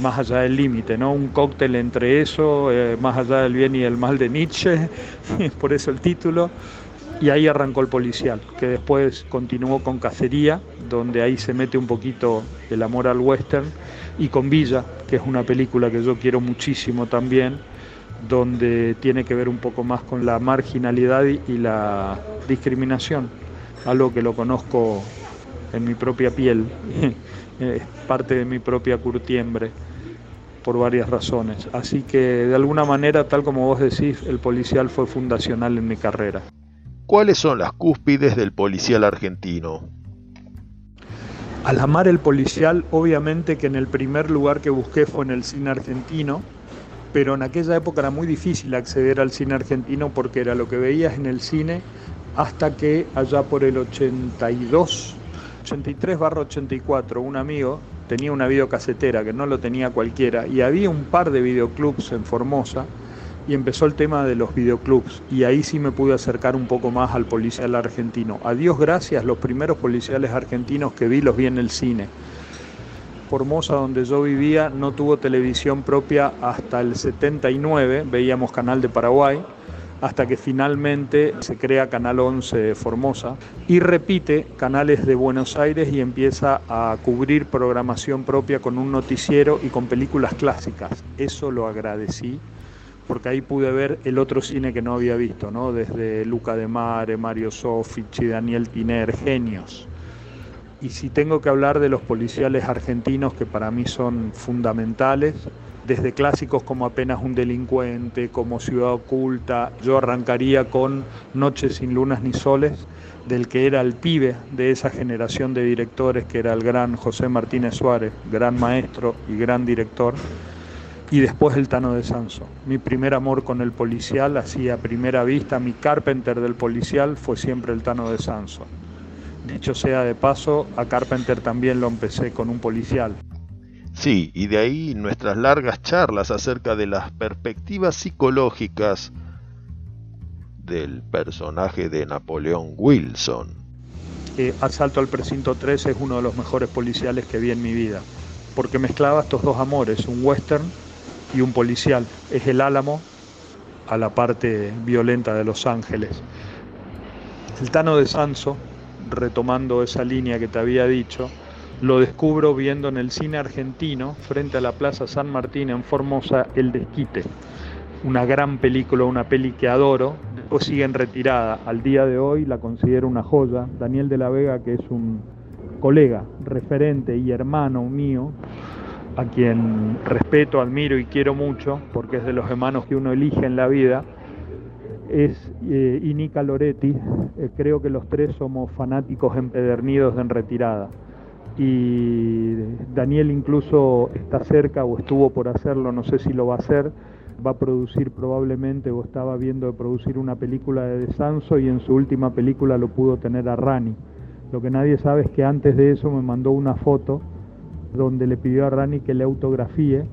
S11: más allá del límite, ¿no? Un cóctel entre eso, eh, más allá del bien y el mal de Nietzsche, por eso el título, y ahí arrancó el policial, que después continuó con Cacería, donde ahí se mete un poquito el amor al western, y con Villa, que es una película que yo quiero muchísimo también, donde tiene que ver un poco más con la marginalidad y la discriminación algo que lo conozco en mi propia piel, es parte de mi propia curtiembre por varias razones. Así que de alguna manera, tal como vos decís, el policial fue fundacional en mi carrera.
S1: ¿Cuáles son las cúspides del policial argentino?
S11: Al amar el policial, obviamente que en el primer lugar que busqué fue en el cine argentino, pero en aquella época era muy difícil acceder al cine argentino porque era lo que veías en el cine hasta que allá por el 82, 83 barra 84, un amigo tenía una videocasetera que no lo tenía cualquiera y había un par de videoclubs en Formosa y empezó el tema de los videoclubs y ahí sí me pude acercar un poco más al policial argentino. A Dios gracias, los primeros policiales argentinos que vi los vi en el cine. Formosa, donde yo vivía, no tuvo televisión propia hasta el 79, veíamos Canal de Paraguay hasta que finalmente se crea Canal 11 Formosa y repite canales de Buenos Aires y empieza a cubrir programación propia con un noticiero y con películas clásicas. Eso lo agradecí porque ahí pude ver el otro cine que no había visto, ¿no? desde Luca de Mare, Mario Soffici, Daniel Tiner, genios. Y si tengo que hablar de los policiales argentinos que para mí son fundamentales, desde clásicos como Apenas un delincuente, como Ciudad Oculta. Yo arrancaría con Noches sin lunas ni soles, del que era el pibe de esa generación de directores, que era el gran José Martínez Suárez, gran maestro y gran director. Y después el Tano de Sanso. Mi primer amor con el policial, así a primera vista, mi Carpenter del policial fue siempre el Tano de Sanso. Dicho sea de paso, a Carpenter también lo empecé con un policial.
S1: Sí, y de ahí nuestras largas charlas acerca de las perspectivas psicológicas del personaje de Napoleón Wilson.
S11: Eh, Asalto al Precinto 3 es uno de los mejores policiales que vi en mi vida, porque mezclaba estos dos amores, un western y un policial. Es el álamo a la parte violenta de Los Ángeles. El Tano de Sanso, retomando esa línea que te había dicho, lo descubro viendo en el cine argentino, frente a la Plaza San Martín en Formosa, El Desquite. Una gran película, una peli que adoro. Después sigue en retirada. Al día de hoy la considero una joya. Daniel de la Vega, que es un colega, referente y hermano mío, a quien respeto, admiro y quiero mucho, porque es de los hermanos que uno elige en la vida, es eh, Inica Loretti. Eh, creo que los tres somos fanáticos empedernidos de En Retirada y Daniel incluso está cerca o estuvo por hacerlo, no sé si lo va a hacer, va a producir probablemente o estaba viendo de producir una película de Desanso y en su última película lo pudo tener a Rani, Lo que nadie sabe es que antes de eso me mandó una foto donde le pidió a Rani que le autografíe,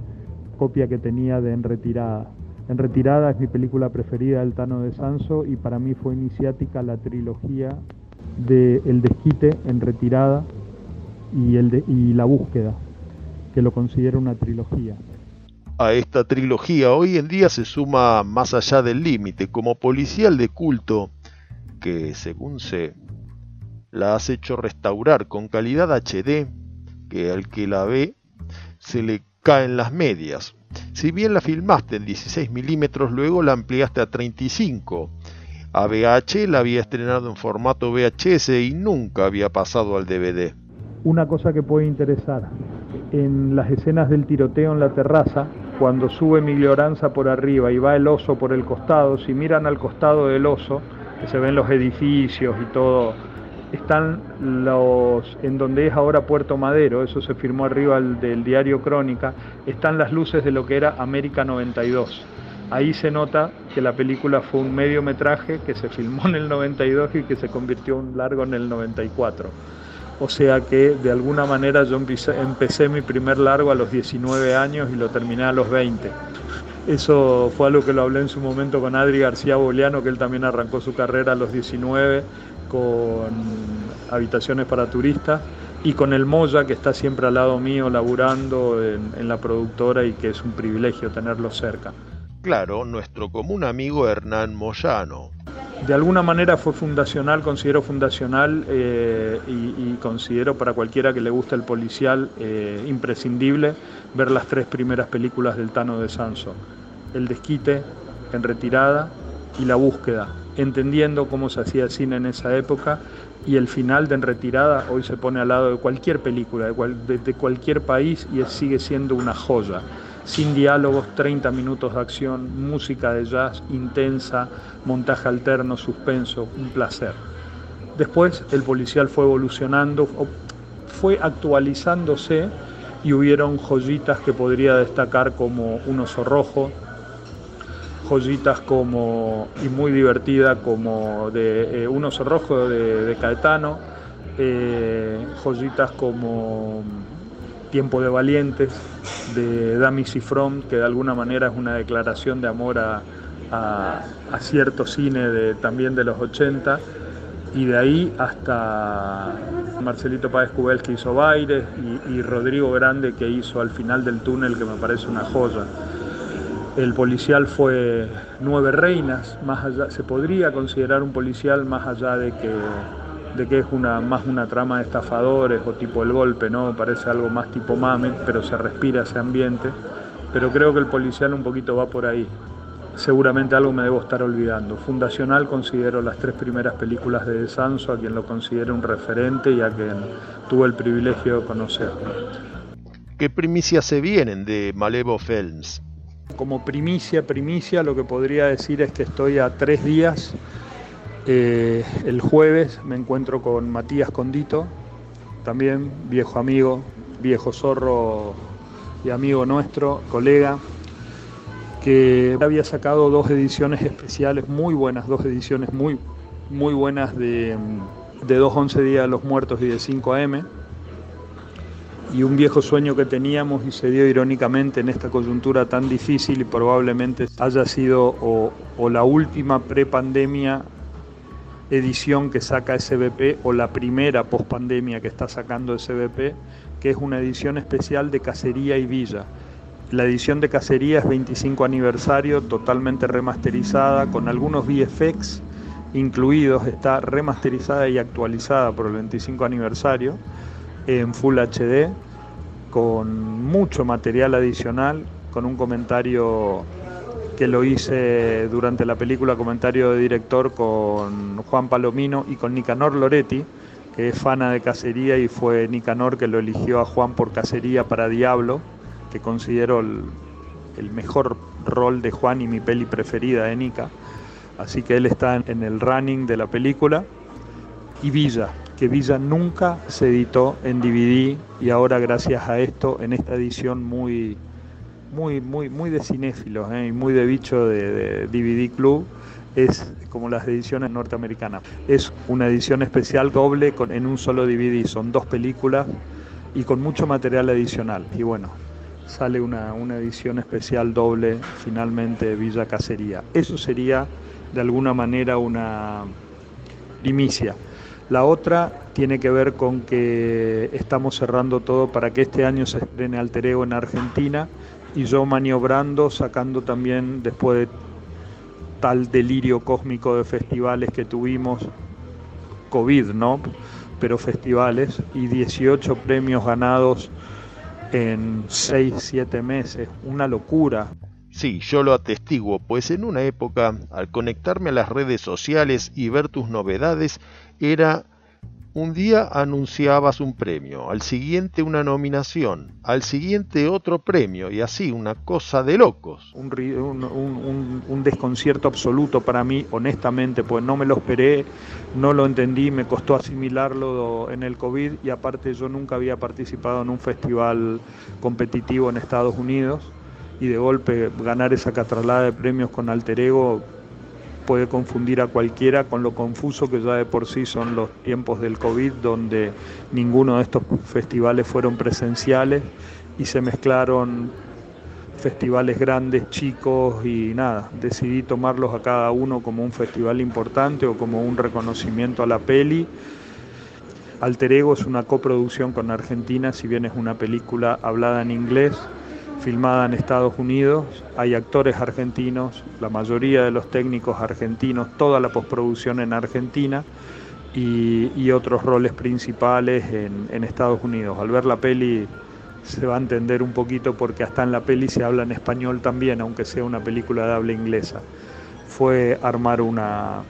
S11: copia que tenía de En Retirada. En Retirada es mi película preferida del Tano de Sanso y para mí fue iniciática la trilogía de El Desquite, En Retirada y, el de, y La Búsqueda, que lo considero una trilogía.
S1: A esta trilogía hoy en día se suma Más allá del límite como policial de culto que, según sé, la has hecho restaurar con calidad HD que al que la ve se le caen las medias. Si bien la filmaste en 16 milímetros, luego la ampliaste a 35. A VH la había estrenado en formato VHS y nunca había pasado al DVD.
S11: Una cosa que puede interesar, en las escenas del tiroteo en la terraza, cuando sube Emilio Oranza por arriba y va el oso por el costado, si miran al costado del oso, que se ven los edificios y todo, están los, en donde es ahora Puerto Madero, eso se firmó arriba del diario Crónica, están las luces de lo que era América 92. Ahí se nota que la película fue un mediometraje que se filmó en el 92 y que se convirtió en largo en el 94. O sea que de alguna manera yo empecé, mi primer largo a los 19 años y lo terminé a los 20. Eso fue algo que lo hablé en su momento con Adri García Boleano, que él también arrancó su carrera a los 19 con habitaciones para turistas y con el Moya que está siempre al lado mío laburando en, la productora y que es un privilegio tenerlo cerca.
S1: Claro, nuestro común amigo Hernán Moyano.
S11: De alguna manera fue fundacional, considero fundacional eh, y, considero para cualquiera que le guste el policial eh, imprescindible ver las tres primeras películas del Tano de Sanso. El desquite, en retirada y la búsqueda, entendiendo cómo se hacía cine en esa época y el final de En Retirada hoy se pone al lado de cualquier película, de, cualquier país y sigue siendo una joya. Sin diálogos, 30 minutos de acción, música de jazz intensa, montaje alterno, suspenso, un placer. Después el policial fue evolucionando, fue actualizándose y hubieron joyitas que podría destacar como Un oso rojo, joyitas como, y muy divertida como de eh, Un oso rojo de, Caetano, eh, joyitas como Tiempo de Valientes de Dami Sifron, que de alguna manera es una declaración de amor a, cierto cine de, también de los 80, y de ahí hasta Marcelito Páez Cubel que hizo Baires y, y Rodrigo Grande que hizo Al final del túnel, que me parece una joya. El policial fue Nueve Reinas, más allá, se podría considerar un policial más allá de que, de que es una, más una trama de estafadores o tipo el golpe, ¿no? Parece algo más tipo mame, pero se respira ese ambiente. Pero creo que el policial un poquito va por ahí. Seguramente algo me debo estar olvidando. Fundacional considero las tres primeras películas de Sanso, a quien lo considero un referente y a quien tuve el privilegio de conocer.
S1: ¿Qué primicias se vienen de Malevo Films?
S11: Como primicia, primicia, lo que podría decir es que estoy a tres días. Eh, el jueves me encuentro con Matías Condito, también viejo amigo, viejo zorro y amigo nuestro, colega, que había sacado dos ediciones especiales muy buenas, dos ediciones muy, muy buenas de, de 2.11 días de los muertos y de 5 AM y un viejo sueño que teníamos y se dio irónicamente en esta coyuntura tan difícil y probablemente haya sido o, la última prepandemia edición que saca SBP o la primera pospandemia que está sacando SBP, que es una edición especial de Cacería y Villa. La edición de Cacería es 25 aniversario, totalmente remasterizada, con algunos VFX incluidos, está remasterizada y actualizada por el 25 aniversario en Full HD, con mucho material adicional, con un comentario que lo hice durante la película, comentario de director con Juan Palomino y con Nicanor Loretti, que es fana de cacería y fue Nicanor que lo eligió a Juan por cacería para Diablo, que considero el, el mejor rol de Juan y mi peli preferida de Nica. Así que él está en el running de la película. Y Villa, que Villa nunca se editó en DVD y ahora gracias a esto en esta edición muy muy muy muy de cinéfilos ¿eh? y muy de bicho de, DVD Club es como las ediciones norteamericanas. Es una edición especial doble con, en un solo DVD, son dos películas y con mucho material adicional. Y bueno, sale una, una edición especial doble finalmente de Villa Cacería. Eso sería de alguna manera una primicia. La otra tiene que ver con que estamos cerrando todo para que este año se estrene Alter Ego en Argentina y yo maniobrando, sacando también después de tal delirio cósmico de festivales que tuvimos, COVID, ¿no? Pero festivales y 18 premios ganados en 6, 7 meses, una locura.
S1: Sí, yo lo atestiguo, pues en una época, al conectarme a las redes sociales y ver tus novedades, era un día anunciabas un premio, al siguiente una nominación, al siguiente otro premio y así, una cosa de locos.
S11: Un, desconcierto absoluto para mí, honestamente, pues no me lo esperé, no lo entendí, me costó asimilarlo en el COVID y aparte yo nunca había participado en un festival competitivo en Estados Unidos y de golpe ganar esa catralada de premios con alter ego puede confundir a cualquiera con lo confuso que ya de por sí son los tiempos del COVID, donde ninguno de estos festivales fueron presenciales y se mezclaron festivales grandes, chicos y nada, decidí tomarlos a cada uno como un festival importante o como un reconocimiento a la peli. Alter Ego es una coproducción con Argentina, si bien es una película hablada en inglés, filmada en Estados Unidos, hay actores argentinos, la mayoría de los técnicos argentinos, toda la postproducción en Argentina y, otros roles principales en, Estados Unidos. Al ver la peli se va a entender un poquito porque hasta en la peli se habla en español también, aunque sea una película de habla inglesa. Fue armar una,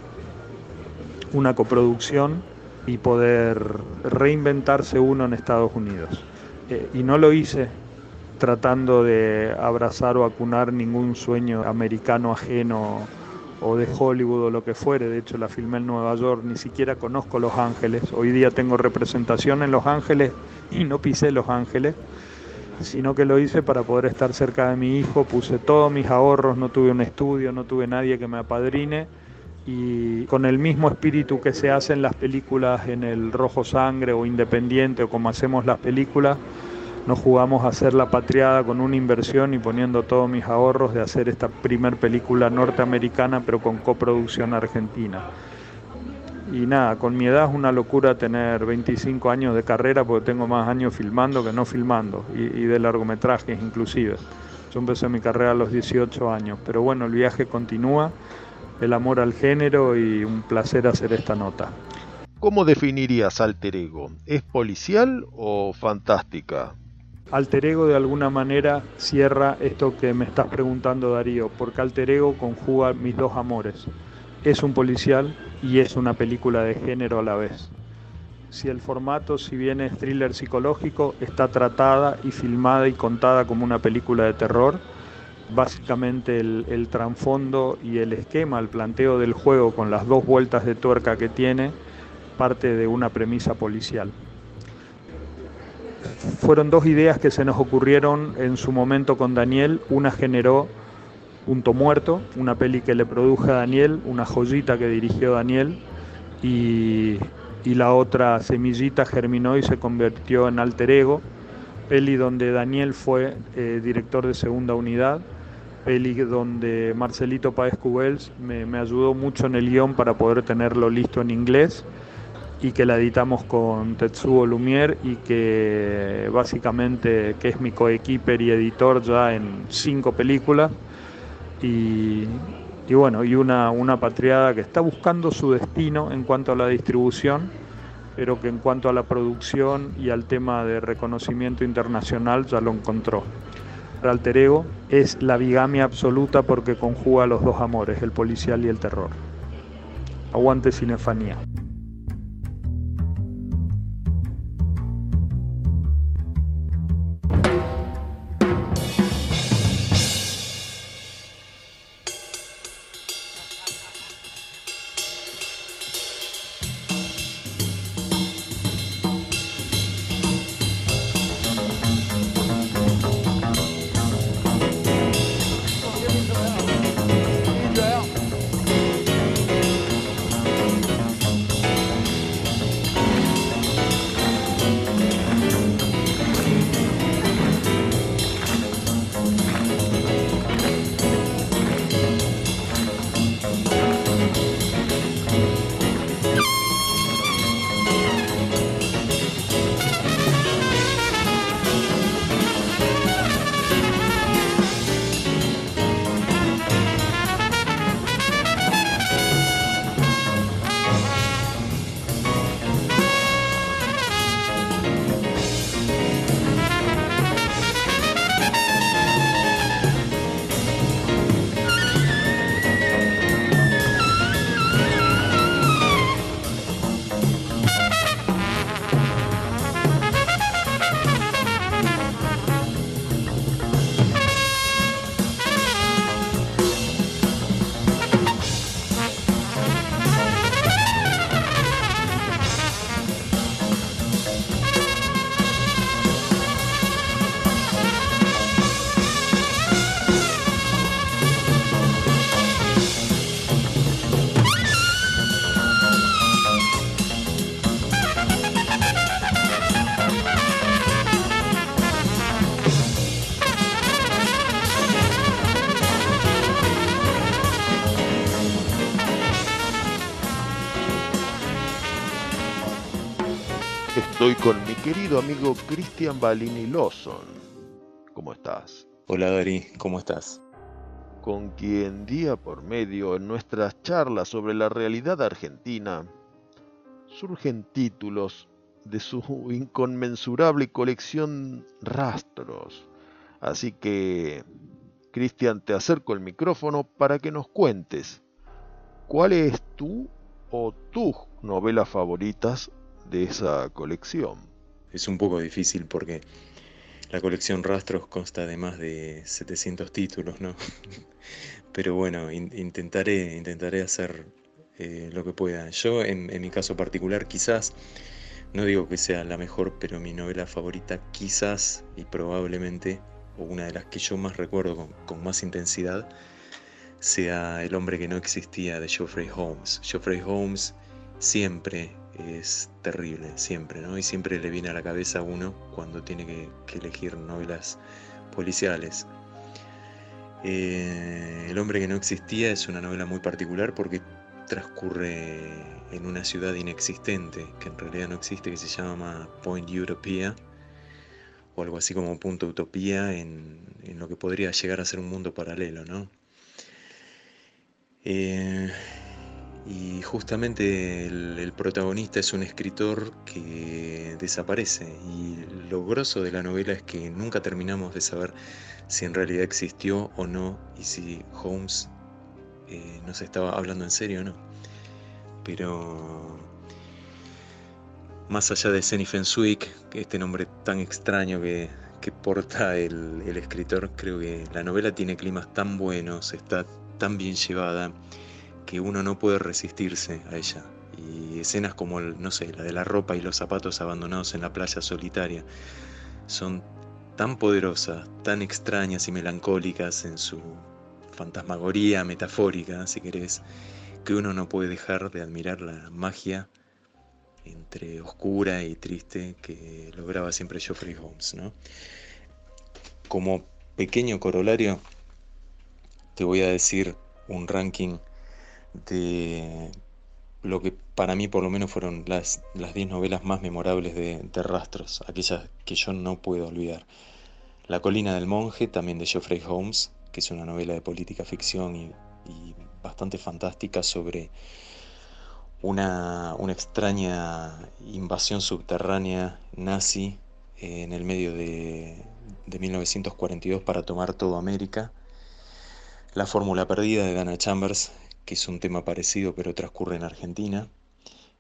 S11: una coproducción y poder reinventarse uno en Estados Unidos. Eh, y no lo hice tratando de abrazar o acunar ningún sueño americano ajeno o de Hollywood o lo que fuere. De hecho, la filmé en Nueva York, ni siquiera conozco Los Ángeles. Hoy día tengo representación en Los Ángeles y no pisé Los Ángeles, sino que lo hice para poder estar cerca de mi hijo. Puse todos mis ahorros, no tuve un estudio, no tuve nadie que me apadrine. Y con el mismo espíritu que se hacen las películas en el Rojo Sangre o Independiente o como hacemos las películas, no jugamos a hacer la patriada con una inversión y poniendo todos mis ahorros de hacer esta primer película norteamericana pero con coproducción argentina. Y nada, con mi edad es una locura tener 25 años de carrera porque tengo más años filmando que no filmando y, y de largometrajes inclusive. Yo empecé mi carrera a los 18 años, pero bueno, el viaje continúa, el amor al género y un placer hacer esta nota.
S1: ¿Cómo definirías Alter Ego? ¿Es policial o fantástica?
S11: Alter Ego de alguna manera cierra esto que me estás preguntando Darío, porque Alter Ego conjuga mis dos amores. Es un policial y es una película de género a la vez. Si el formato, si bien es thriller psicológico, está tratada y filmada y contada como una película de terror, básicamente el, el trasfondo y el esquema, el planteo del juego con las dos vueltas de tuerca que tiene, parte de una premisa policial fueron dos ideas que se nos ocurrieron en su momento con Daniel. Una generó Punto Muerto, una peli que le produjo a Daniel, una joyita que dirigió Daniel, y, la otra Semillita germinó y se convirtió en Alter Ego, peli donde Daniel fue eh, director de segunda unidad, peli donde Marcelito Paez Cubels me, me ayudó mucho en el guion para poder tenerlo listo en inglés y que la editamos con Tetsuo Lumière y que básicamente que es mi coequiper y editor ya en cinco películas y, bueno, y una, una patriada que está buscando su destino en cuanto a la distribución, pero que en cuanto a la producción y al tema de reconocimiento internacional ya lo encontró. Alter Ego es la bigamia absoluta porque conjuga los dos amores, el policial y el terror. Aguante cinefanía.
S1: Querido amigo Cristian Balini Lawson. ¿Cómo estás?
S12: Hola Dari, ¿cómo estás?
S1: Con quien día por medio en nuestras charlas sobre la realidad argentina surgen títulos de su inconmensurable colección Rastros. Así que, Cristian, te acerco el micrófono para que nos cuentes cuál es tu o tus novelas favoritas de esa colección.
S12: Es un poco difícil porque la colección Rastros consta de más de 700 títulos, ¿no? Pero bueno, intentaré, intentaré hacer eh, lo que pueda. Yo, en, mi caso particular, quizás, no digo que sea la mejor, pero mi novela favorita quizás y probablemente, o una de las que yo más recuerdo con, con más intensidad, sea El hombre que no existía de Geoffrey Holmes. Geoffrey Holmes siempre es terrible, siempre, ¿no? Y siempre le viene a la cabeza a uno cuando tiene que, elegir novelas policiales. Eh, el hombre que no existía es una novela muy particular porque transcurre en una ciudad inexistente, que en realidad no existe, que se llama Point Utopia, o algo así como Punto Utopía, en, lo que podría llegar a ser un mundo paralelo, ¿no? Eh, y justamente el, protagonista es un escritor que desaparece y lo grosso de la novela es que nunca terminamos de saber si en realidad existió o no y si Holmes eh, nos estaba hablando en serio o no. Pero más allá de Senny Fenswick, este nombre tan extraño que, porta el, el escritor, creo que la novela tiene climas tan buenos, está tan bien llevada que uno no puede resistirse a ella. Y escenas como, no sé, la de la ropa y los zapatos abandonados en la playa solitaria son tan poderosas, tan extrañas y melancólicas en su fantasmagoría metafórica, si querés, que uno no puede dejar de admirar la magia entre oscura y triste que lograba siempre Geoffrey Holmes. ¿no? Como pequeño corolario, te voy a decir un ranking de lo que para mí por lo menos fueron las 10 novelas más memorables de, Rastros, aquellas que yo no puedo olvidar. La colina del monje, también de Geoffrey Holmes, que es una novela de política ficción y, bastante fantástica sobre una, extraña invasión subterránea nazi en el medio de, de 1942 para tomar toda América. La fórmula perdida de Dana Chambers, que es un tema parecido pero transcurre en Argentina.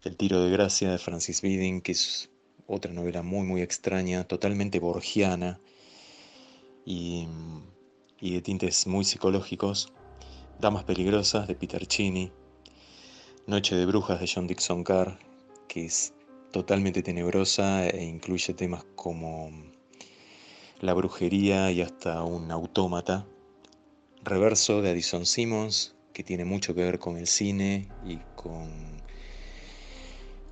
S12: El tiro de gracia de Francis Bidding, que es otra novela muy muy extraña, totalmente borgiana y, de tintes muy psicológicos. Damas peligrosas de Peter Cini. Noche de brujas de John Dixon Carr, que es totalmente tenebrosa e incluye temas como la brujería y hasta un autómata. Reverso de Addison Simmons, que tiene mucho que ver con el cine y con,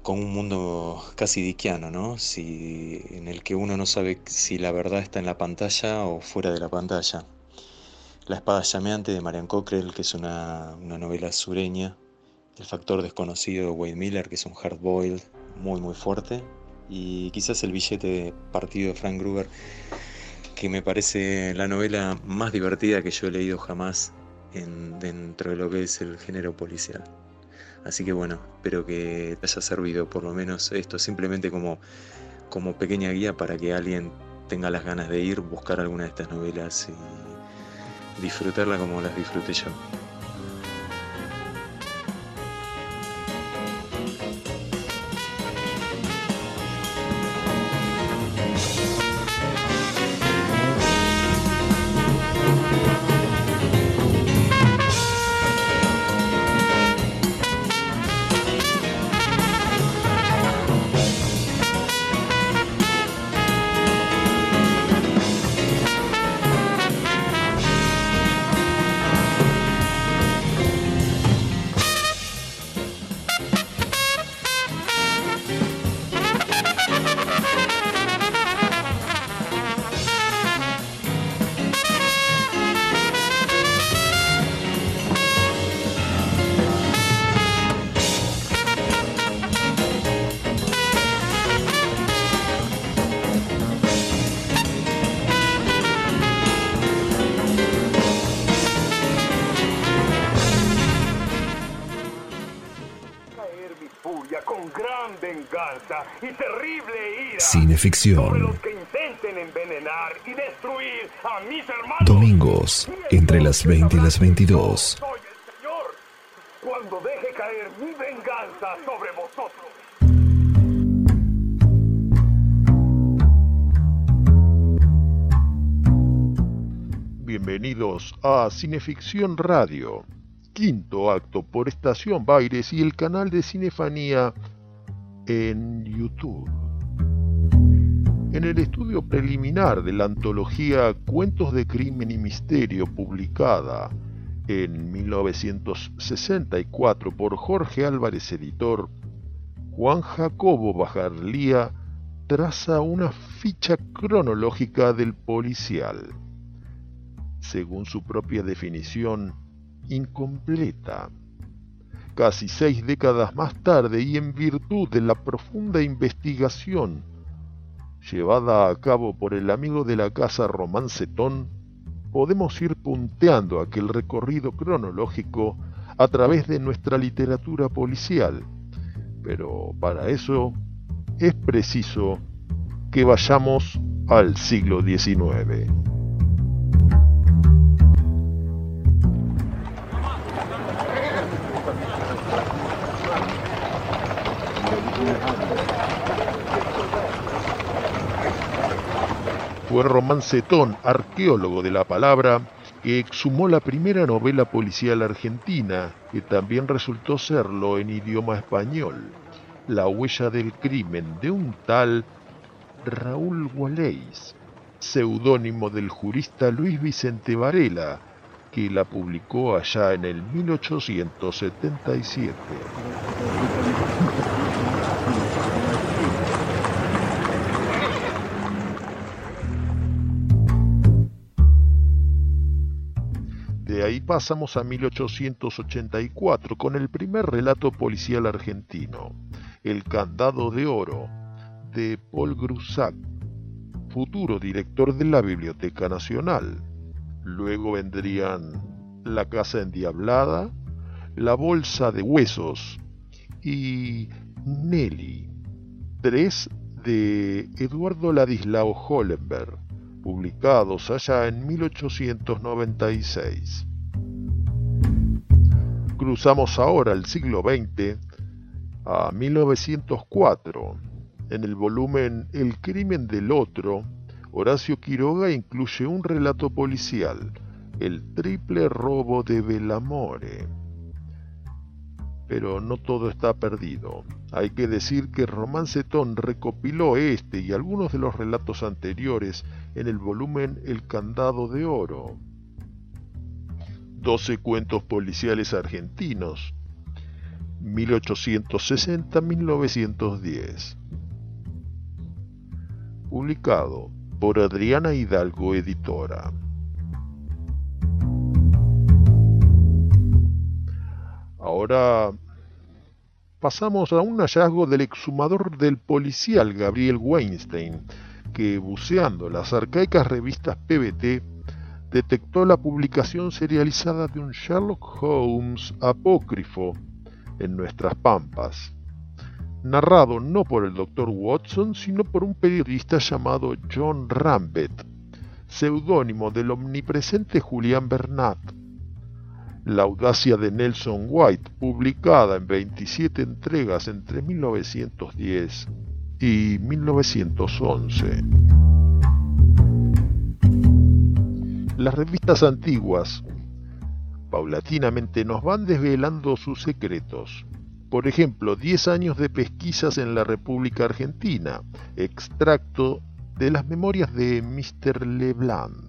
S12: con un mundo casi diquiano, ¿no? Si, en el que uno no sabe si la verdad está en la pantalla o fuera de la pantalla. La espada llameante de Marian Cockrell, que es una, novela sureña. El factor desconocido de Wade Miller, que es un hard boiled muy muy fuerte. Y quizás el billete partido de Frank Gruber, que me parece la novela más divertida que yo he leído jamás dentro de lo que es el género policial. Así que bueno, espero que te haya servido por lo menos esto simplemente como, como pequeña guía para que alguien tenga las ganas de ir, buscar alguna de estas novelas y disfrutarla como las disfruté yo.
S8: Intenten envenenar y destruir a mis hermanos.
S7: Domingos, entre las 20 y las 22.
S8: Soy el Señor cuando deje caer mi venganza sobre vosotros.
S1: Bienvenidos a Cineficción Radio, quinto acto por Estación Baires y el canal de Cinefanía en YouTube. En el estudio preliminar de la antología Cuentos de Crimen y Misterio publicada en 1964 por Jorge Álvarez Editor, Juan Jacobo Bajarlía traza una ficha cronológica del policial según su propia definición, incompleta. Casi seis décadas más tarde y en virtud de la profunda investigación llevada a cabo por el amigo de la casa Román Cetón, podemos ir punteando aquel recorrido cronológico a través de nuestra literatura policial. Pero para eso es preciso que vayamos al siglo XIX. Fue Román Cetón, arqueólogo de la palabra, que exhumó la primera novela policial argentina, que también resultó serlo en idioma español, La huella del crimen de un tal Raúl Gualeis, seudónimo del jurista Luis Vicente Varela, que la publicó allá en el 1877. De ahí pasamos a 1884 con el primer relato policial argentino, El Candado de Oro, de Paul Grusac, futuro director de la Biblioteca Nacional. Luego vendrían La Casa Endiablada, La Bolsa de Huesos y Nelly, tres de Eduardo Ladislao Hollenberg publicados allá en 1896. Cruzamos ahora al siglo XX a 1904. En el volumen El crimen del otro, Horacio Quiroga incluye un relato policial, El triple robo de Belamore. Pero no todo está perdido. Hay que decir que Román Cetón recopiló este y algunos de los relatos anteriores en el volumen El Candado de Oro. 12 cuentos policiales argentinos, 1860-1910. Publicado por Adriana Hidalgo Editora. Ahora pasamos a un hallazgo del exhumador del policial Gabriel Weinstein, que buceando las arcaicas revistas PBT detectó la publicación serializada de un Sherlock Holmes apócrifo en nuestras pampas, narrado no por el Dr. Watson, sino por un periodista llamado John Rambet, seudónimo del omnipresente Julián Bernat. La audacia de Nelson White, publicada en 27 entregas entre 1910 y 1911. Las revistas antiguas paulatinamente nos van desvelando sus secretos. Por ejemplo, 10 años de pesquisas en la República Argentina, extracto de las memorias de Mr. Leblanc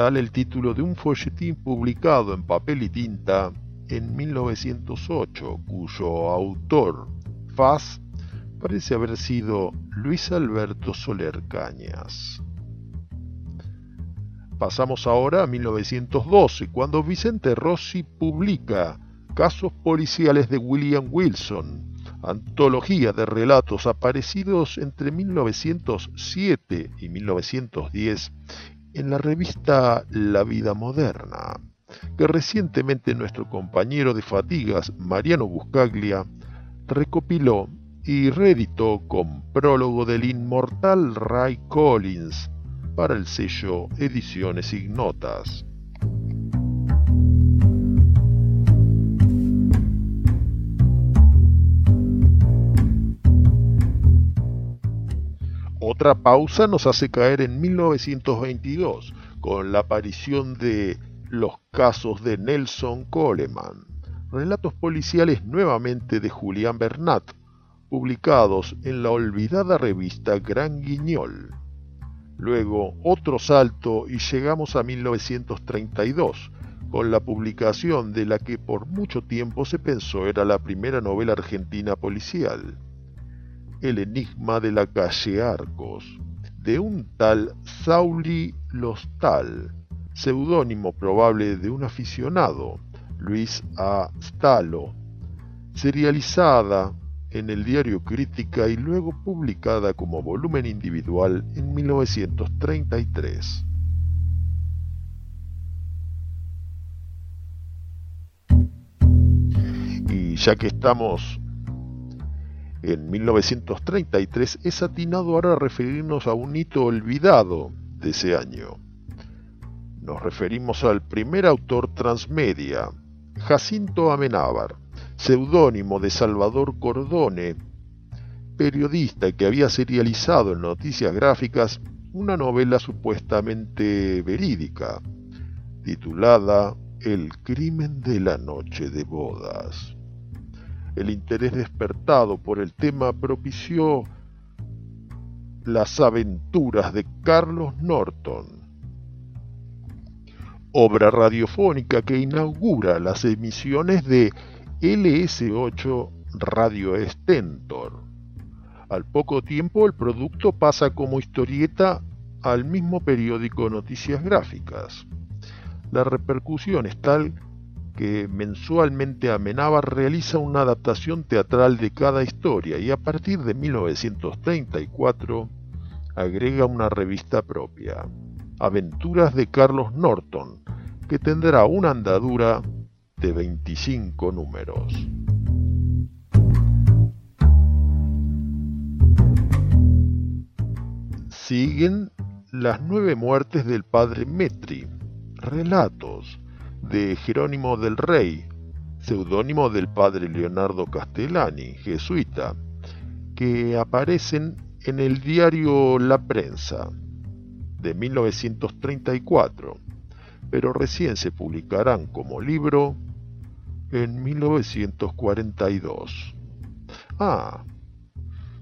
S1: tal el título de un folletín publicado en papel y tinta en 1908, cuyo autor, Faz, parece haber sido Luis Alberto Soler Cañas. Pasamos ahora a 1912, cuando Vicente Rossi publica Casos policiales de William Wilson, antología de relatos aparecidos entre 1907 y 1910 en la revista La Vida Moderna, que recientemente nuestro compañero de fatigas, Mariano Buscaglia, recopiló y reeditó con prólogo del inmortal Ray Collins para el sello Ediciones Ignotas. Otra pausa nos hace caer en 1922 con la aparición de Los casos de Nelson Coleman, relatos policiales nuevamente de Julián Bernat, publicados en la olvidada revista Gran Guiñol. Luego otro salto y llegamos a 1932, con la publicación de la que por mucho tiempo se pensó era la primera novela argentina policial, El enigma de la calle Arcos, de un tal Sauli Lostal, seudónimo probable de un aficionado, Luis A. Stalo, serializada en el diario Crítica y luego publicada como volumen individual en 1933. Y ya que estamos en 1933, es atinado ahora referirnos a un hito olvidado de ese año. Nos referimos al primer autor transmedia, Jacinto Amenábar, seudónimo de Salvador Cordone, periodista que había serializado en Noticias Gráficas una novela supuestamente verídica, titulada El crimen de la noche de bodas. El interés despertado por el tema propició las aventuras de Carlos Norton, obra radiofónica que inaugura las emisiones de LS8 Radio Stentor. Al poco tiempo el producto pasa como historieta al mismo periódico Noticias Gráficas. La repercusión es tal que mensualmente Amenábar realiza una adaptación teatral de cada historia y a partir de 1934 agrega una revista propia, Aventuras de Carlos Norton, que tendrá una andadura de 25 números. Siguen las nueve muertes del padre Metri, relatos de Jerónimo del Rey, seudónimo del padre Leonardo Castellani, jesuita, que aparecen en el diario La Prensa de 1934, pero recién se publicarán como libro en 1942. Ah,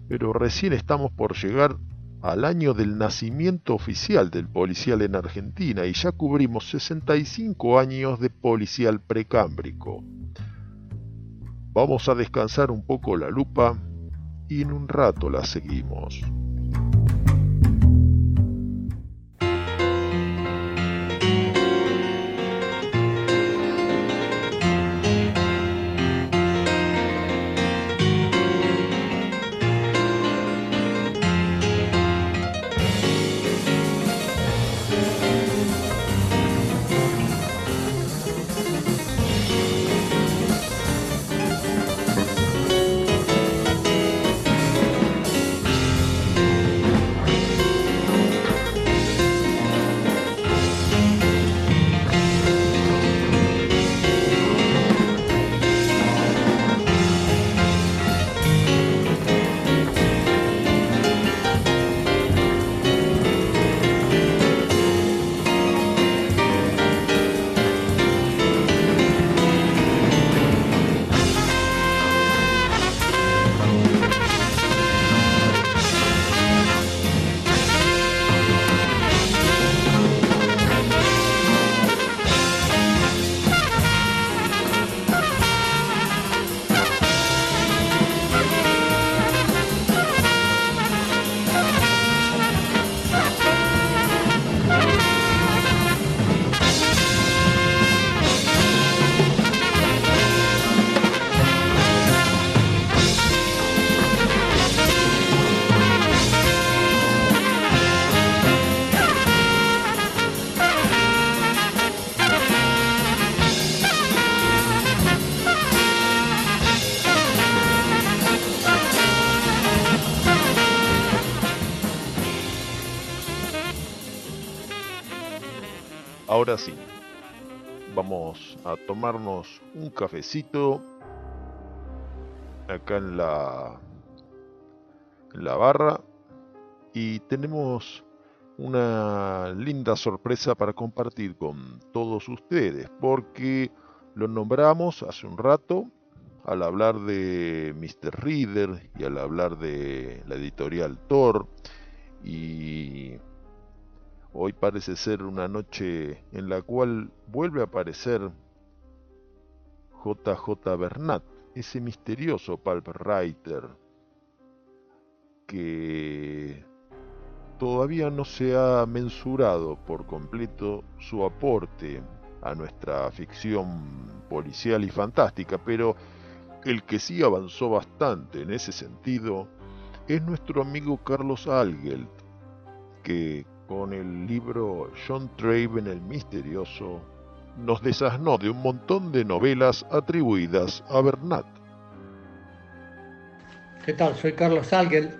S1: pero recién estamos por llegar al año del nacimiento oficial del policial en Argentina y ya cubrimos 65 años de policial precámbrico. Vamos a descansar un poco la lupa y en un rato la seguimos. Vamos a tomarnos un cafecito acá en la, en la barra y tenemos una linda sorpresa para compartir con todos ustedes porque lo nombramos hace un rato al hablar de Mr. Reader y al hablar de la editorial Thor y Hoy parece ser una noche en la cual vuelve a aparecer JJ Bernat, ese misterioso pulp writer que todavía no se ha mensurado por completo su aporte a nuestra ficción policial y fantástica, pero el que sí avanzó bastante en ese sentido es nuestro amigo Carlos Algelt, que con el libro John Traven el Misterioso, nos desasnó de un montón de novelas atribuidas a Bernat.
S13: ¿Qué tal? Soy Carlos Algel.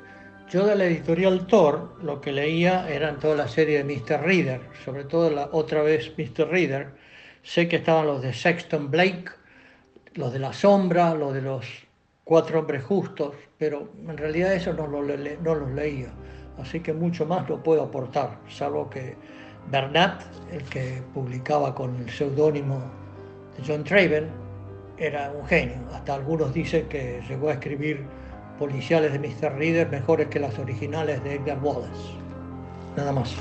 S13: Yo de la editorial Thor lo que leía eran toda la serie de Mr. Reader, sobre todo la otra vez Mr. Reader. Sé que estaban los de Sexton Blake, los de La Sombra, los de los Cuatro Hombres Justos, pero en realidad eso no, no los leía así que mucho más lo puedo aportar, salvo que Bernat, el que publicaba con el seudónimo de John Traven, era un genio. Hasta algunos dicen que llegó a escribir policiales de Mr. Reader mejores que las originales de Edgar Wallace. Nada más.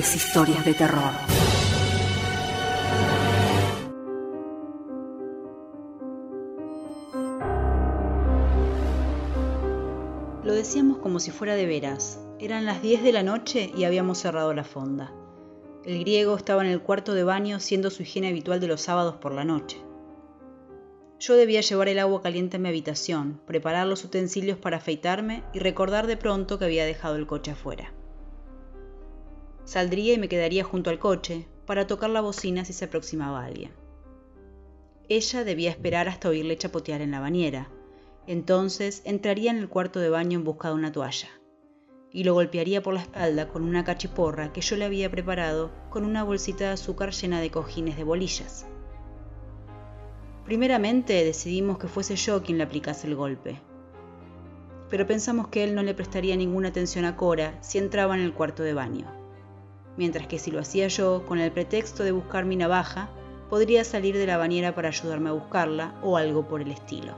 S6: Historias de terror.
S4: Lo decíamos como si fuera de veras. Eran las 10 de la noche y habíamos cerrado la fonda. El griego estaba en el cuarto de baño siendo su higiene habitual de los sábados por la noche. Yo debía llevar el agua caliente a mi habitación, preparar los utensilios para afeitarme y recordar de pronto que había dejado el coche afuera. Saldría y me quedaría junto al coche para tocar la bocina si se aproximaba alguien. Ella debía esperar hasta oírle chapotear en la bañera. Entonces entraría en el cuarto de baño en busca de una toalla y lo golpearía por la espalda con una cachiporra que yo le había preparado con una bolsita de azúcar llena de cojines de bolillas. Primeramente decidimos que fuese yo quien le aplicase el golpe, pero pensamos que él no le prestaría ninguna atención a Cora si entraba en el cuarto de baño, mientras que si lo hacía yo, con el pretexto de buscar mi navaja, podría salir de la bañera para ayudarme a buscarla o algo por el estilo.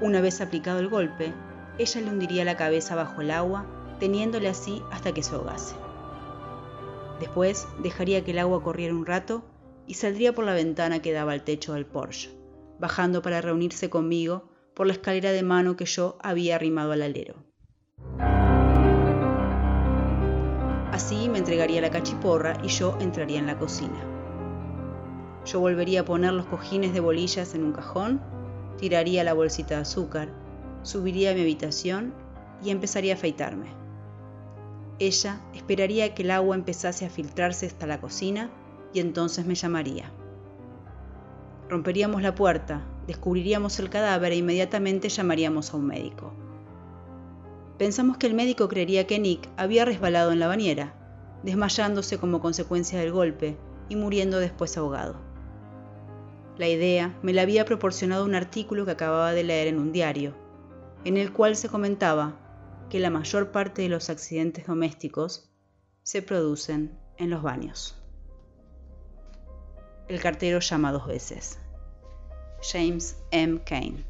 S4: Una vez aplicado el golpe, ella le hundiría la cabeza bajo el agua, teniéndole así hasta que se ahogase. Después dejaría que el agua corriera un rato y saldría por la ventana que daba al techo del Porsche, bajando para reunirse conmigo por la escalera de mano que yo había arrimado al alero. Así me entregaría la cachiporra y yo entraría en la cocina. Yo volvería a poner los cojines de bolillas en un cajón, tiraría la bolsita de azúcar, subiría a mi habitación y empezaría a afeitarme. Ella esperaría que el agua empezase a filtrarse hasta la cocina y entonces me llamaría. Romperíamos la puerta, descubriríamos el cadáver e inmediatamente llamaríamos a un médico. Pensamos que el médico creería que Nick había resbalado en la bañera, desmayándose como consecuencia del golpe y muriendo después ahogado. La idea me la había proporcionado un artículo que acababa de leer en un diario, en el cual se comentaba que la mayor parte de los accidentes domésticos se producen en los baños. El cartero llama dos veces. James M. Kane.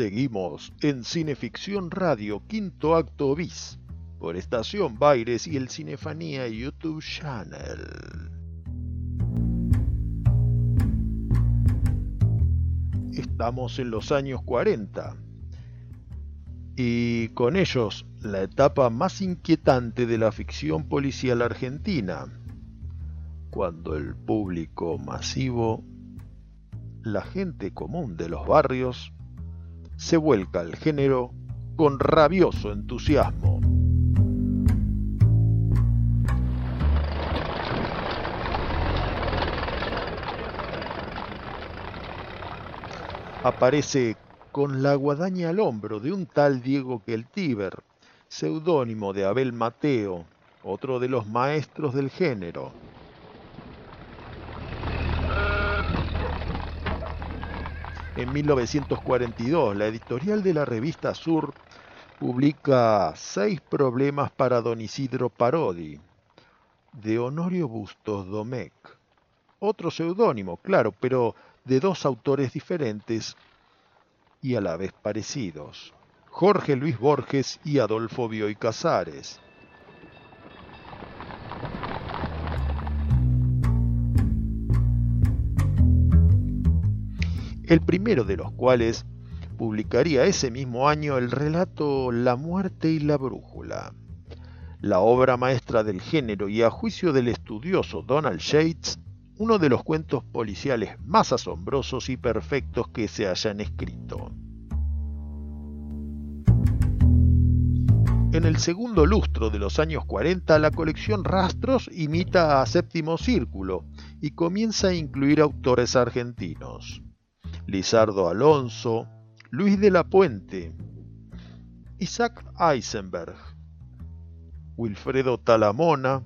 S1: Seguimos en Cineficción Radio Quinto Acto Bis por Estación Baires y el Cinefanía YouTube Channel. Estamos en los años 40 y con ellos la etapa más inquietante de la ficción policial argentina, cuando el público masivo, la gente común de los barrios, se vuelca al género con rabioso entusiasmo. aparece con la guadaña al hombro de un tal Diego Keltiber, seudónimo de Abel Mateo, otro de los maestros del género. En 1942, la editorial de la revista Sur publica Seis problemas para don Isidro Parodi, de Honorio Bustos Domecq. Otro seudónimo, claro, pero de dos autores diferentes y a la vez parecidos, Jorge Luis Borges y Adolfo Bioy Casares. El primero de los cuales publicaría ese mismo año el relato La muerte y la brújula, la obra maestra del género y a juicio del estudioso Donald Yates, uno de los cuentos policiales más asombrosos y perfectos que se hayan escrito. En el segundo lustro de los años 40, la colección Rastros imita a Séptimo Círculo y comienza a incluir autores argentinos. Lizardo Alonso, Luis de la Puente, Isaac Eisenberg, Wilfredo Talamona,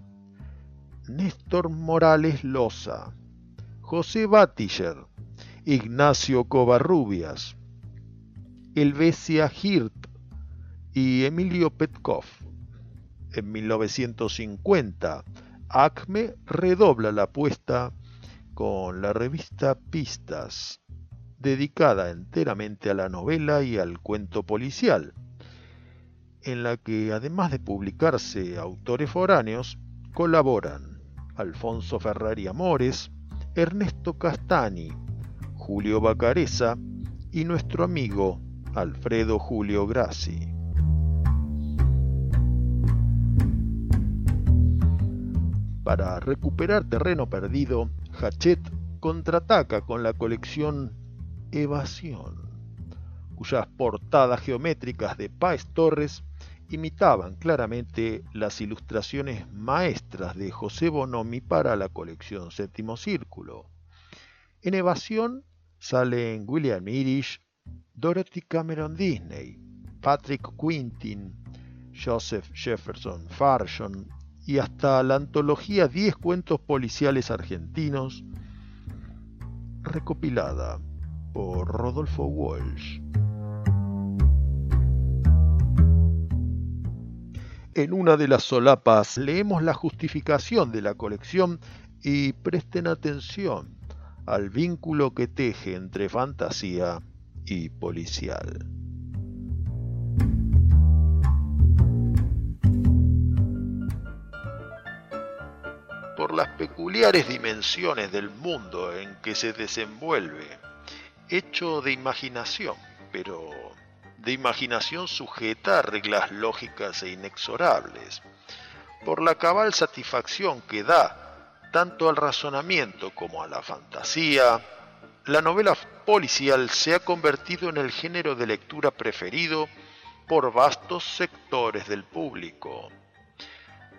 S1: Néstor Morales Loza, José Batiller, Ignacio Covarrubias, Elvesia Hirt y Emilio Petkov. En 1950, Acme redobla la apuesta con la revista Pistas, dedicada enteramente a la novela y al cuento policial, en la que además de publicarse autores foráneos, colaboran Alfonso Ferrari Amores, Ernesto Castani, Julio Bacareza y nuestro amigo Alfredo Julio Grassi. Para recuperar terreno perdido, Hachette contraataca con la colección Evasión, cuyas portadas geométricas de Páez Torres imitaban claramente las ilustraciones maestras de José Bonomi para la colección Séptimo Círculo. En Evasión salen William Irish, Dorothy Cameron Disney, Patrick Quintin, Joseph Jefferson Farshon y hasta la antología 10 cuentos policiales argentinos recopilada por Rodolfo Walsh. En una de las solapas leemos la justificación de la colección y presten atención al vínculo que teje entre fantasía y policial. Por las peculiares dimensiones del mundo en que se desenvuelve, hecho de imaginación, pero de imaginación sujeta a reglas lógicas e inexorables, por la cabal satisfacción que da tanto al razonamiento como a la fantasía, la novela policial se ha convertido en el género de lectura preferido por vastos sectores del público.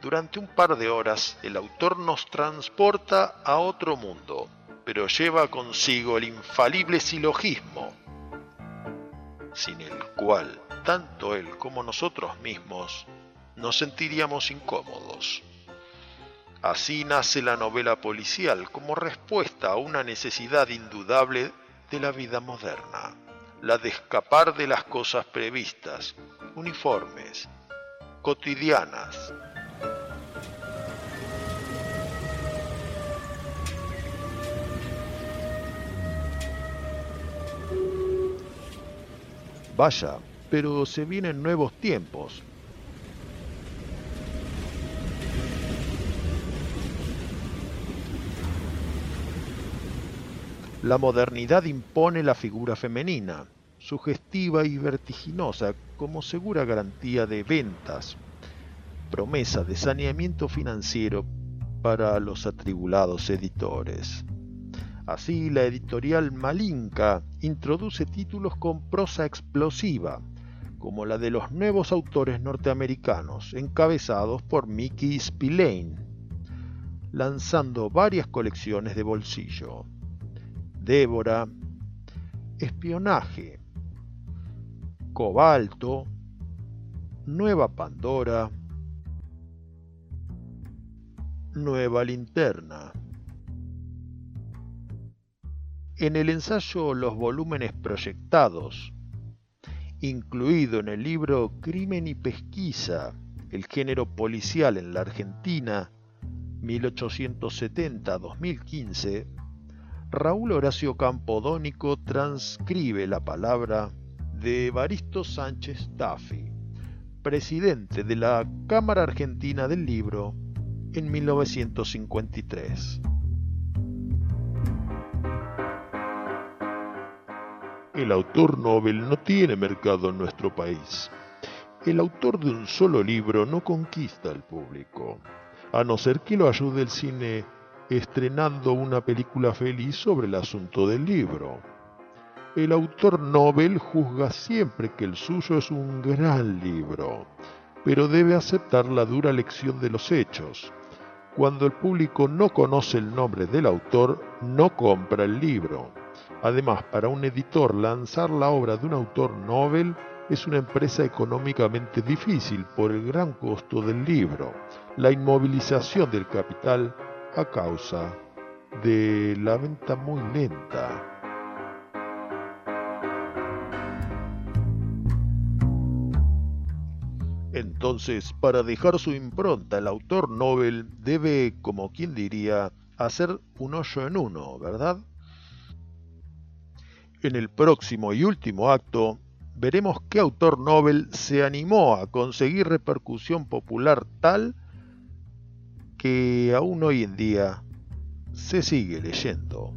S1: Durante un par de horas el autor nos transporta a otro mundo, pero lleva consigo el infalible silogismo, sin el cual tanto él como nosotros mismos nos sentiríamos incómodos. Así nace la novela policial como respuesta a una necesidad indudable de la vida moderna, la de escapar de las cosas previstas, uniformes, cotidianas, Vaya, pero se vienen nuevos tiempos. La modernidad impone la figura femenina, sugestiva y vertiginosa como segura garantía de ventas, promesa de saneamiento financiero para los atribulados editores. Así, la editorial Malinka introduce títulos con prosa explosiva, como la de los nuevos autores norteamericanos, encabezados por Mickey Spillane, lanzando varias colecciones de bolsillo. Débora, Espionaje, Cobalto, Nueva Pandora, Nueva Linterna. En el ensayo Los volúmenes proyectados, incluido en el libro Crimen y Pesquisa, el género policial en la Argentina, 1870-2015, Raúl Horacio Campodónico transcribe la palabra de Evaristo Sánchez Taffi, presidente de la Cámara Argentina del Libro en 1953. El autor Nobel no tiene mercado en nuestro país. El autor de un solo libro no conquista al público, a no ser que lo ayude el cine estrenando una película feliz sobre el asunto del libro. El autor Nobel juzga siempre que el suyo es un gran libro, pero debe aceptar la dura lección de los hechos. Cuando el público no conoce el nombre del autor, no compra el libro. Además, para un editor lanzar la obra de un autor Nobel es una empresa económicamente difícil por el gran costo del libro, la inmovilización del capital a causa de la venta muy lenta. Entonces, para dejar su impronta, el autor Nobel debe, como quien diría, hacer un hoyo en uno, ¿verdad? En el próximo y último acto veremos qué autor Nobel se animó a conseguir repercusión popular tal que aún hoy en día se sigue leyendo.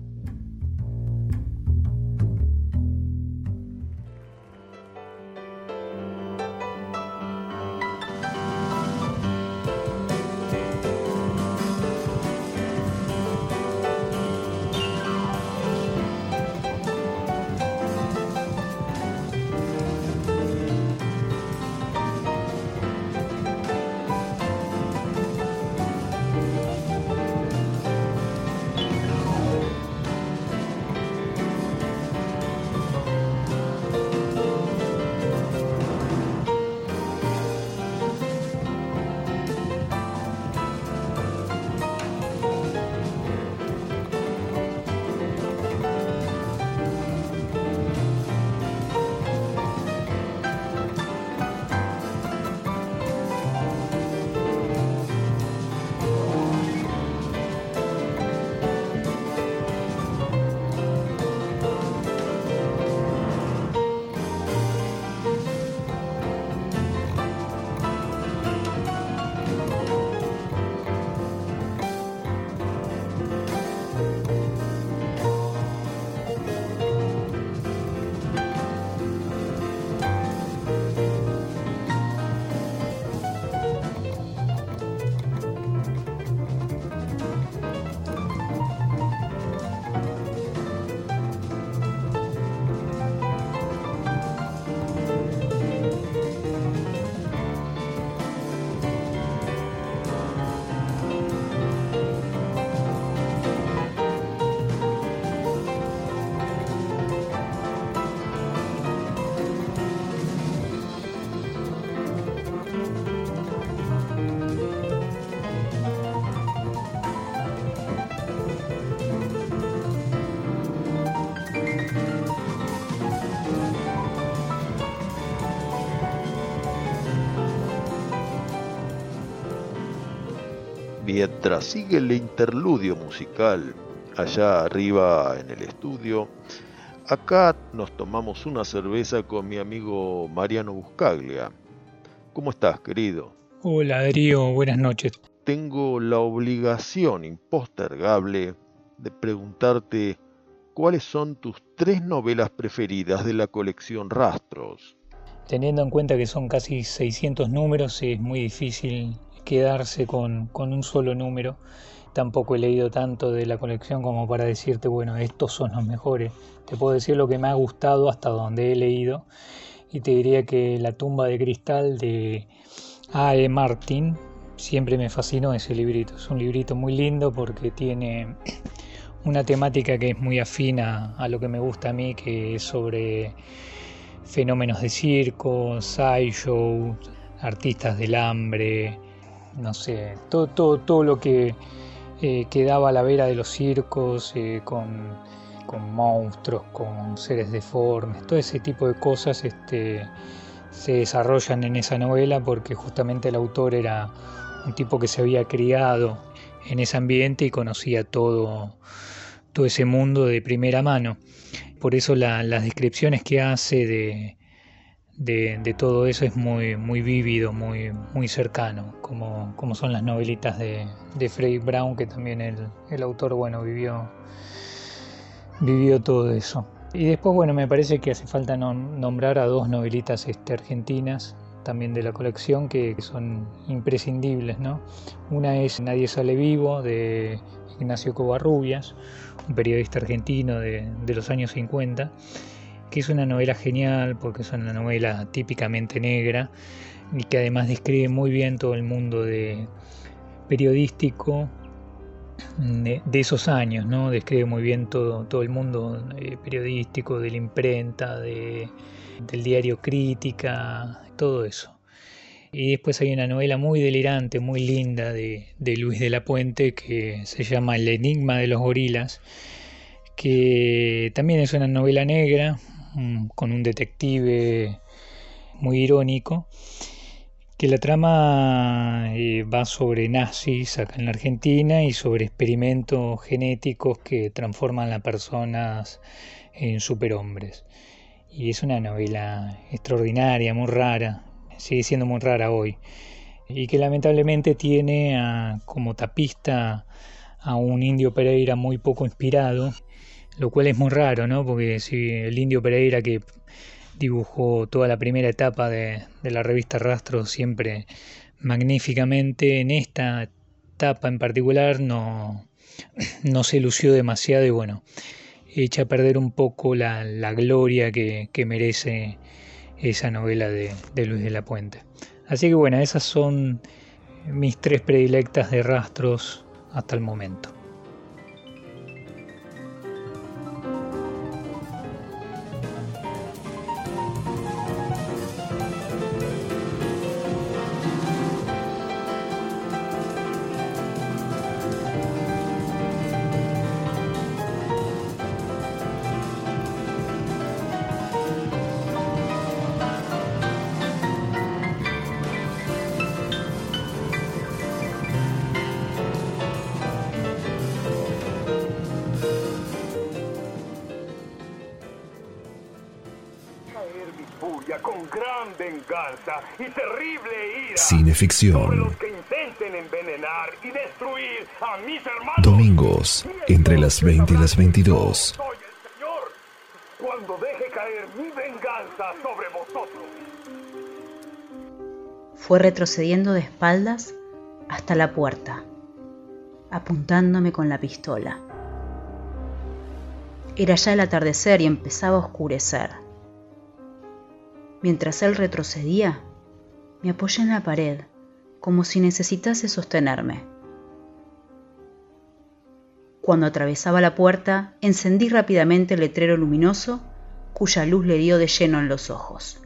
S1: Mientras sigue el interludio musical allá arriba en el estudio, acá nos tomamos una cerveza con mi amigo Mariano Buscaglia. ¿Cómo estás, querido?
S14: Hola, Darío, buenas noches.
S1: Tengo la obligación impostergable de preguntarte cuáles son tus tres novelas preferidas de la colección Rastros.
S14: Teniendo en cuenta que son casi 600 números, es muy difícil quedarse con, un solo número. Tampoco he leído tanto de la colección como para decirte, bueno, estos son los mejores. Te puedo decir lo que me ha gustado hasta donde he leído. Y te diría que La tumba de cristal de A.E. Martin siempre me fascinó ese librito. Es un librito muy lindo porque tiene una temática que es muy afina a lo que me gusta a mí, que es sobre fenómenos de circo, sideshow, artistas del hambre, no sé, todo, todo, todo lo que eh, quedaba a la vera de los circos, eh, con, con, monstruos, con seres deformes, todo ese tipo de cosas este, se desarrollan en esa novela porque justamente el autor era un tipo que se había criado en ese ambiente y conocía todo, todo ese mundo de primera mano. Por eso las descripciones que hace de, de, todo eso es muy, muy vívido, muy, muy cercano, como, como son las novelitas de, de Freddy Brown, que también el, el, autor bueno, vivió, vivió todo eso. Y después, bueno, me parece que hace falta nombrar a dos novelitas este, argentinas también de la colección que son imprescindibles, ¿no? Una es Nadie sale vivo de Ignacio Covarrubias, un periodista argentino de, de los años 50, que es una novela genial porque es una novela típicamente negra y que además describe muy bien todo el mundo de periodístico de, esos años, ¿no? Describe muy bien todo, todo el mundo eh, periodístico, de la imprenta, de, del diario Crítica, todo eso. Y después hay una novela muy delirante, muy linda de, Luis de la Puente que se llama El Enigma de los Gorilas, que también es una novela negra, con un detective muy irónico, que la trama eh, va sobre nazis acá en la Argentina y sobre experimentos genéticos que transforman a personas en superhombres. Y es una novela extraordinaria, muy rara, sigue siendo muy rara hoy. Y que lamentablemente tiene como tapista a un indio Pereira muy poco inspirado, lo cual es muy raro, ¿no? Porque si el indio Pereira que dibujó toda la primera etapa de, de la revista Rastro siempre magníficamente, en esta etapa en particular no, no se lució demasiado y bueno, echa a perder un poco la, gloria que, merece esa novela de, de Luis de la Puente. Así que bueno, esas son mis tres predilectas de rastros hasta el momento.
S8: Hermanos.
S7: Domingos, entre las 20 y las 22.
S8: Soy el Señor cuando deje caer mi venganza sobre vosotros.
S4: Fue retrocediendo de espaldas hasta la puerta, apuntándome con la pistola. Era ya el atardecer y empezaba a oscurecer. Mientras él retrocedía, me apoyé en la pared, como si necesitase sostenerme. Cuando atravesaba la puerta, encendí rápidamente el letrero luminoso cuya luz le dio de lleno en los ojos.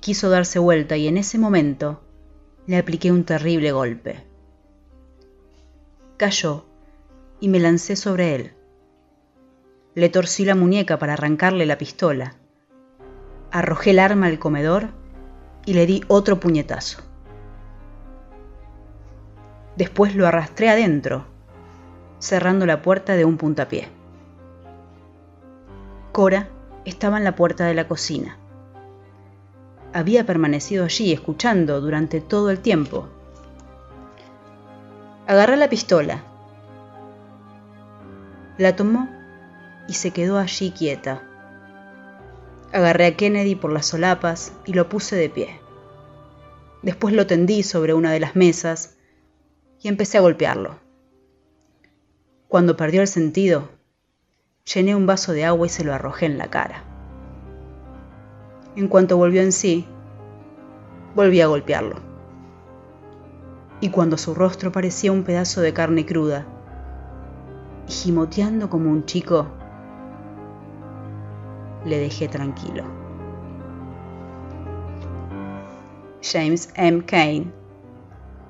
S4: Quiso darse vuelta y en ese momento le apliqué un terrible golpe. Cayó y me lancé sobre él. Le torcí la muñeca para arrancarle la pistola arrojé el arma al comedor y le di otro puñetazo. Después lo arrastré adentro, cerrando la puerta de un puntapié. Cora estaba en la puerta de la cocina. Había permanecido allí escuchando durante todo el tiempo. Agarré la pistola. La tomó y se quedó allí quieta. Agarré a Kennedy por las solapas y lo puse de pie. Después lo tendí sobre una de las mesas y empecé a golpearlo. Cuando perdió el sentido, llené un vaso de agua y se lo arrojé en la cara. En cuanto volvió en sí, volví a golpearlo. Y cuando su rostro parecía un pedazo de carne cruda, gimoteando como un chico, le dejé tranquilo. James M. Kane,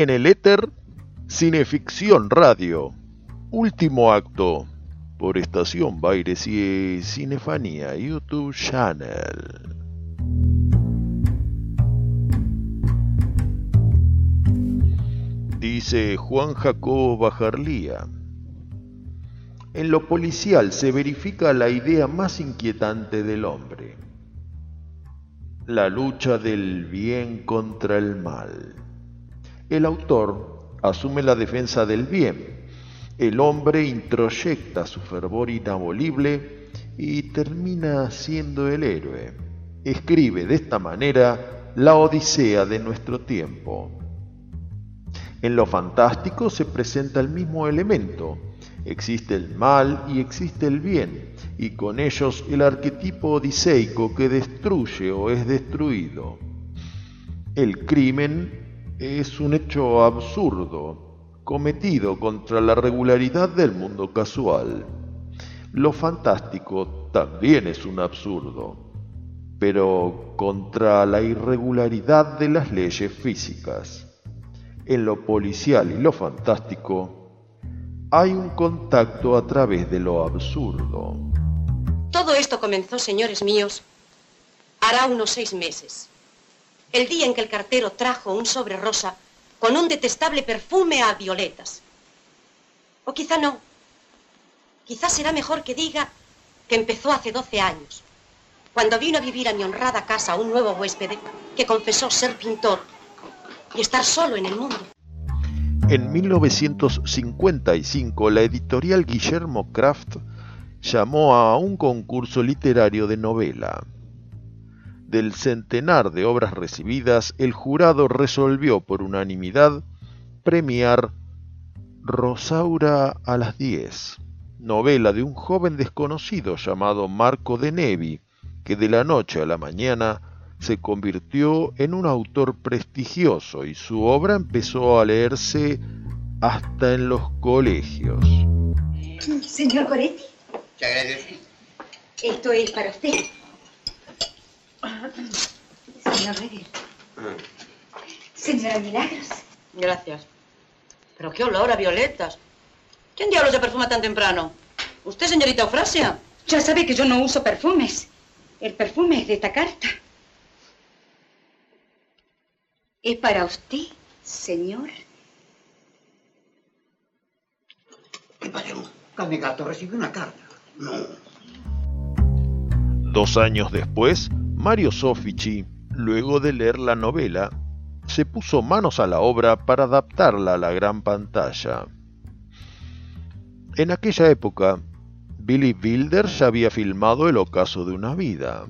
S1: En el éter, Cineficción Radio. Último acto. Por Estación Baires y Cinefanía YouTube Channel. Dice Juan Jacobo Bajarlía. En lo policial se verifica la idea más inquietante del hombre. La lucha del bien contra el mal. El autor asume la defensa del bien. El hombre introyecta su fervor inabolible y termina siendo el héroe. Escribe de esta manera la Odisea de nuestro tiempo. En lo fantástico se presenta el mismo elemento. Existe el mal y existe el bien, y con ellos el arquetipo odiseico que destruye o es destruido. El crimen es un hecho absurdo, cometido contra la regularidad del mundo casual. Lo fantástico también es un absurdo, pero contra la irregularidad de las leyes físicas. En lo policial y lo fantástico hay un contacto a través de lo absurdo.
S15: Todo esto comenzó, señores míos, hará unos seis meses. El día en que el cartero trajo un sobre rosa con un detestable perfume a violetas. O quizá no. Quizá será mejor que diga que empezó hace 12 años, cuando vino a vivir a mi honrada casa un nuevo huésped que confesó ser pintor y estar solo en el mundo.
S1: En 1955 la editorial Guillermo Kraft llamó a un concurso literario de novela. Del centenar de obras recibidas, el jurado resolvió por unanimidad premiar Rosaura a las 10, novela de un joven desconocido llamado Marco de Nevi, que de la noche a la mañana se convirtió en un autor prestigioso y su obra empezó a leerse hasta en los colegios.
S16: Señor Goretti,
S17: Muchas gracias.
S16: esto es para usted. Señor Reyes. Señora Milagros.
S15: Gracias. Pero qué olor a violetas. ¿Quién diablos se perfuma tan temprano? ¿Usted, señorita Eufrasia?
S16: Ya sabe que yo no uso perfumes. El perfume es de esta carta. Es para usted, señor.
S17: ¿Qué pasó? Canegato recibió una carta. No.
S1: Dos años después, Mario Sofici, luego de leer la novela, se puso manos a la obra para adaptarla a la gran pantalla. En aquella época, Billy Wilder ya había filmado El ocaso de una vida.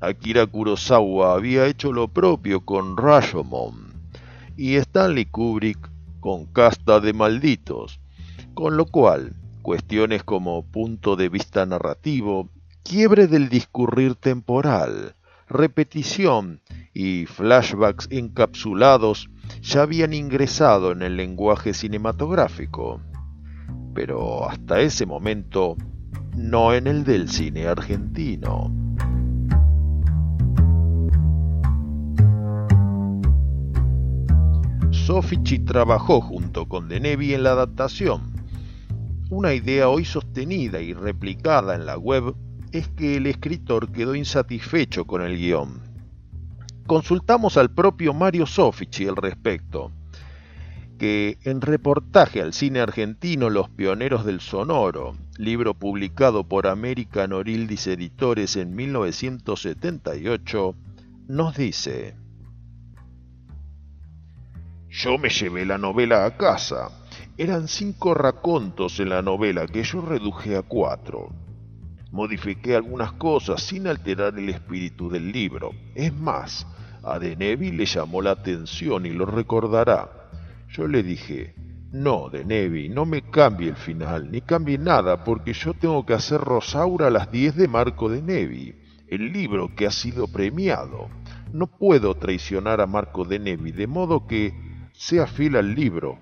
S1: Akira Kurosawa había hecho lo propio con Rashomon y Stanley Kubrick con Casta de Malditos, con lo cual cuestiones como punto de vista narrativo, quiebre del discurrir temporal, repetición y flashbacks encapsulados ya habían ingresado en el lenguaje cinematográfico, pero hasta ese momento no en el del cine argentino. Sofici trabajó junto con Denevi en la adaptación. Una idea hoy sostenida y replicada en la web es que el escritor quedó insatisfecho con el guion. Consultamos al propio Mario Sofici al respecto, que en reportaje al cine argentino Los Pioneros del Sonoro, libro publicado por American Orildis Editores en 1978, nos dice yo me llevé la novela a casa. Eran cinco racontos en la novela que yo reduje a cuatro. Modifiqué algunas cosas sin alterar el espíritu del libro. Es más, a Denevi le llamó la atención y lo recordará. Yo le dije, no, Denevi, no me cambie el final, ni cambie nada, porque yo tengo que hacer Rosaura a las 10 de Marco Denevi, el libro que ha sido premiado. No puedo traicionar a Marco Denevi, de modo que sea fiel al libro.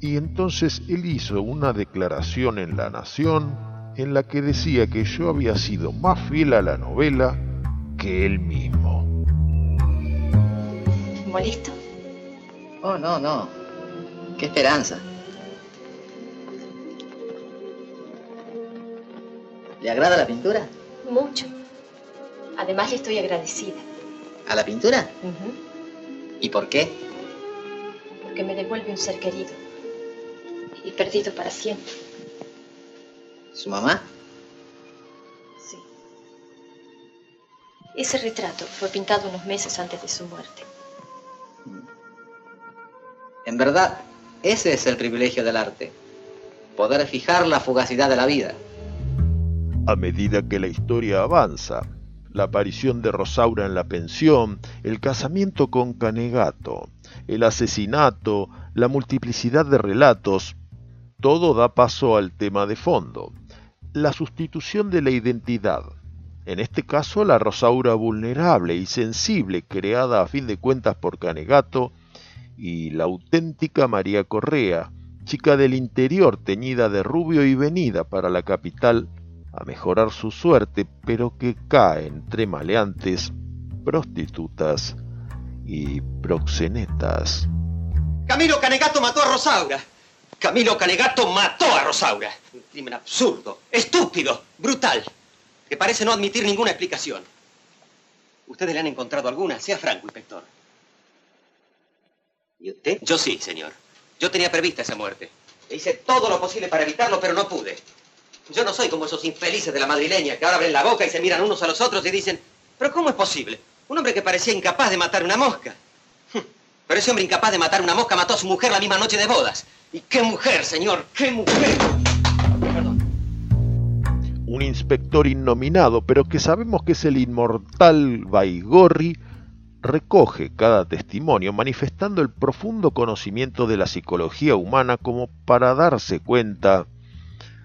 S1: Y entonces él hizo una declaración en La Nación en la que decía que yo había sido más fiel a la novela que él mismo.
S18: ¿Molesto?
S19: Oh, no, no. Qué esperanza. ¿Le agrada la pintura?
S18: Mucho. Además le estoy agradecida.
S19: ¿A la pintura? ¿Y por qué?
S18: Porque me devuelve un ser querido y perdido para siempre.
S19: ¿Su mamá?
S18: Sí. Ese retrato fue pintado unos meses antes de su muerte.
S19: En verdad, ese es el privilegio del arte. Poder fijar la fugacidad de la vida.
S1: A medida que la historia avanza, la aparición de Rosaura en la pensión, el casamiento con Canegato, el asesinato, la multiplicidad de relatos, todo da paso al tema de fondo, la sustitución de la identidad. En este caso, la Rosaura vulnerable y sensible creada a fin de cuentas por Canegato y la auténtica María Correa, chica del interior teñida de rubio y venida para la capital a mejorar su suerte, pero que cae entre maleantes, prostitutas y proxenetas.
S20: Camilo Canegato mató a Rosaura. Camilo Canegato mató a Rosaura. Un crimen absurdo, estúpido, brutal, que parece no admitir ninguna explicación. ¿Ustedes le han encontrado alguna? Sea franco, inspector.
S19: ¿Y usted?
S20: Yo sí, señor. Yo tenía prevista esa muerte. hice todo lo posible para evitarlo, pero no pude. Yo no soy como esos infelices de la madrileña que ahora abren la boca y se miran unos a los otros y dicen, pero ¿cómo es posible? Un hombre que parecía incapaz de matar una mosca. Pero ese hombre incapaz de matar una mosca mató a su mujer la misma noche de bodas. ¿Y qué mujer, señor? ¿Qué mujer?
S1: Un inspector innominado, pero que sabemos que es el inmortal Baigorri, recoge cada testimonio manifestando el profundo conocimiento de la psicología humana como para darse cuenta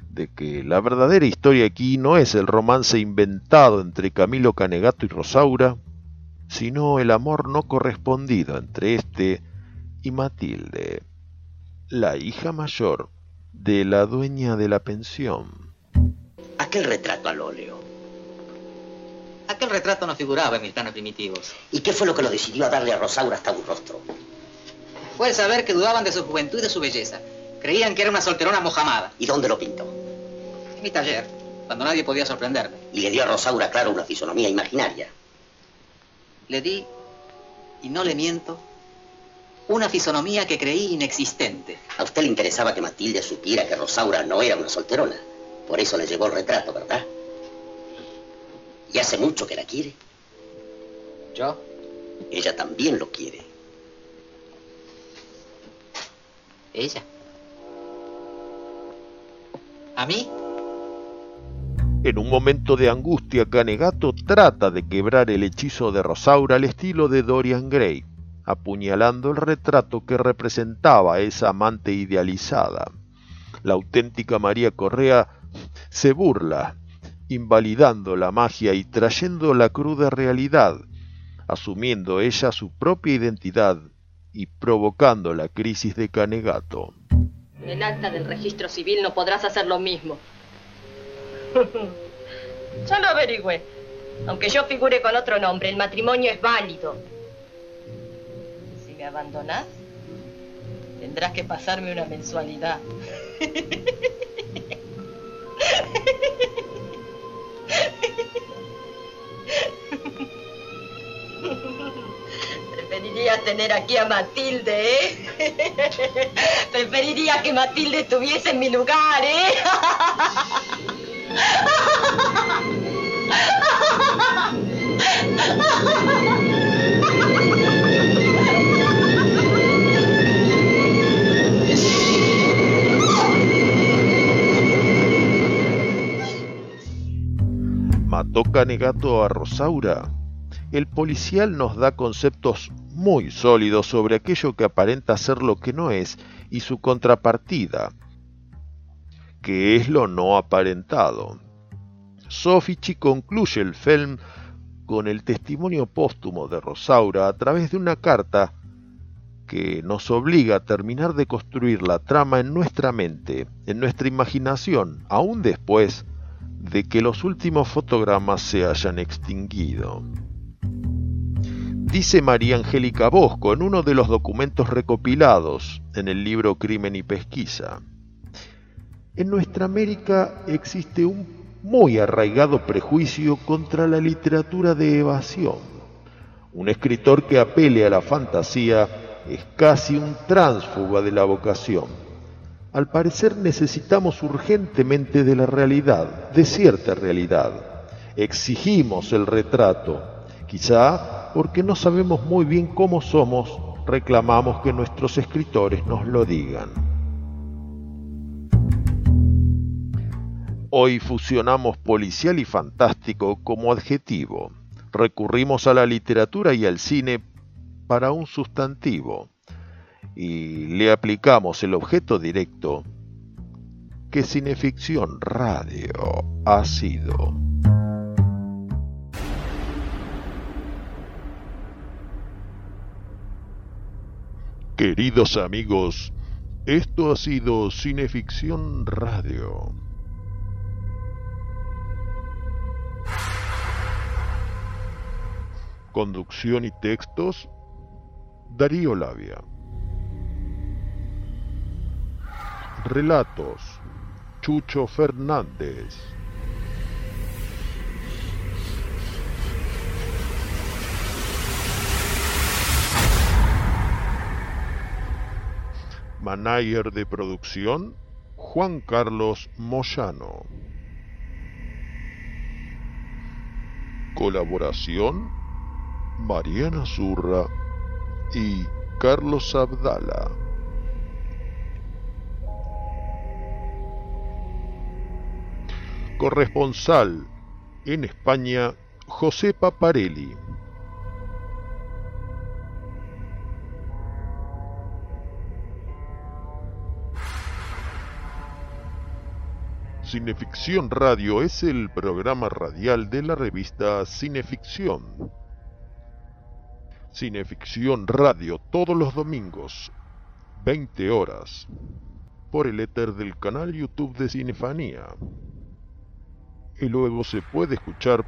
S1: de que la verdadera historia aquí no es el romance inventado entre Camilo Canegato y Rosaura, sino el amor no correspondido entre éste y Matilde, la hija mayor de la dueña de la pensión.
S19: Aquel retrato al óleo.
S21: Aquel retrato no figuraba en mis planos primitivos.
S19: ¿Y qué fue lo que lo decidió a darle a Rosaura hasta un rostro?
S21: Fue saber que dudaban de su juventud y de su belleza. Creían que era una solterona mojamada.
S19: ¿Y dónde lo pintó?
S21: En mi taller, cuando nadie podía sorprenderme.
S19: Y le dio a Rosaura, claro, una fisonomía imaginaria.
S21: Le di, y no le miento, una fisonomía que creí inexistente.
S19: A usted le interesaba que Matilde supiera que Rosaura no era una solterona. Por eso le llevó el retrato, ¿verdad? Y hace mucho que la quiere.
S21: ¿Yo?
S19: Ella también lo quiere.
S21: ¿Ella? ¿A mí?
S1: En un momento de angustia, Canegato trata de quebrar el hechizo de Rosaura al estilo de Dorian Gray, apuñalando el retrato que representaba a esa amante idealizada. La auténtica María Correa se burla invalidando la magia y trayendo la cruda realidad, asumiendo ella su propia identidad y provocando la crisis de Canegato.
S18: En el acta del registro civil no podrás hacer lo mismo. ya lo averigüé. Aunque yo figure con otro nombre, el matrimonio es válido. Me abandonas, tendrás que pasarme una mensualidad. Preferiría tener aquí a Matilde, ¿eh? Preferiría que Matilde estuviese en mi lugar, ¿eh?
S1: ¿Mató Canegato a Rosaura? El policial nos da conceptos muy sólidos sobre aquello que aparenta ser lo que no es y su contrapartida, que es lo no aparentado. Sofici concluye el film con el testimonio póstumo de Rosaura a través de una carta que nos obliga a terminar de construir la trama en nuestra mente, en nuestra imaginación, aún después de que los últimos fotogramas se hayan extinguido. Dice María Angélica Bosco en uno de los documentos recopilados en el libro Crimen y Pesquisa. En nuestra América existe un muy arraigado prejuicio contra la literatura de evasión. Un escritor que apele a la fantasía es casi un tránsfuga de la vocación. Al parecer necesitamos urgentemente de la realidad, de cierta realidad. Exigimos el retrato. Quizá porque no sabemos muy bien cómo somos, reclamamos que nuestros escritores nos lo digan. Hoy fusionamos policial y fantástico como adjetivo. Recurrimos a la literatura y al cine para un sustantivo y le aplicamos el objeto directo que Cineficción Radio ha sido. Queridos amigos, esto ha sido Cineficción Radio. Conducción y textos, Darío Labia. Relatos, Chucho Fernández. Manager de producción, Juan Carlos Moyano. Colaboración, Mariana Zurra y Carlos Abdala. Corresponsal en España, José Paparelli. Cineficción Radio es el programa radial de la revista Cineficción. Cineficción Radio todos los domingos, 20 horas, por el éter del canal YouTube de Cinefanía. Y luego se puede escuchar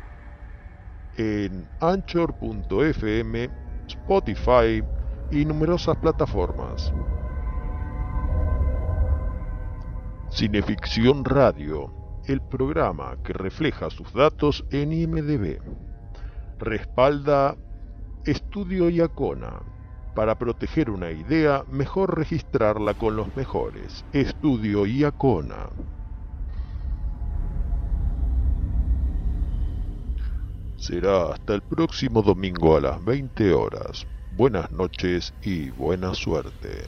S1: en anchor.fm, Spotify y numerosas plataformas. Cineficción Radio, el programa que refleja sus datos en IMDB. Respalda Estudio Iacona. Para proteger una idea, mejor registrarla con los mejores. Estudio Iacona. Será hasta el próximo domingo a las 20 horas. Buenas noches y buena suerte.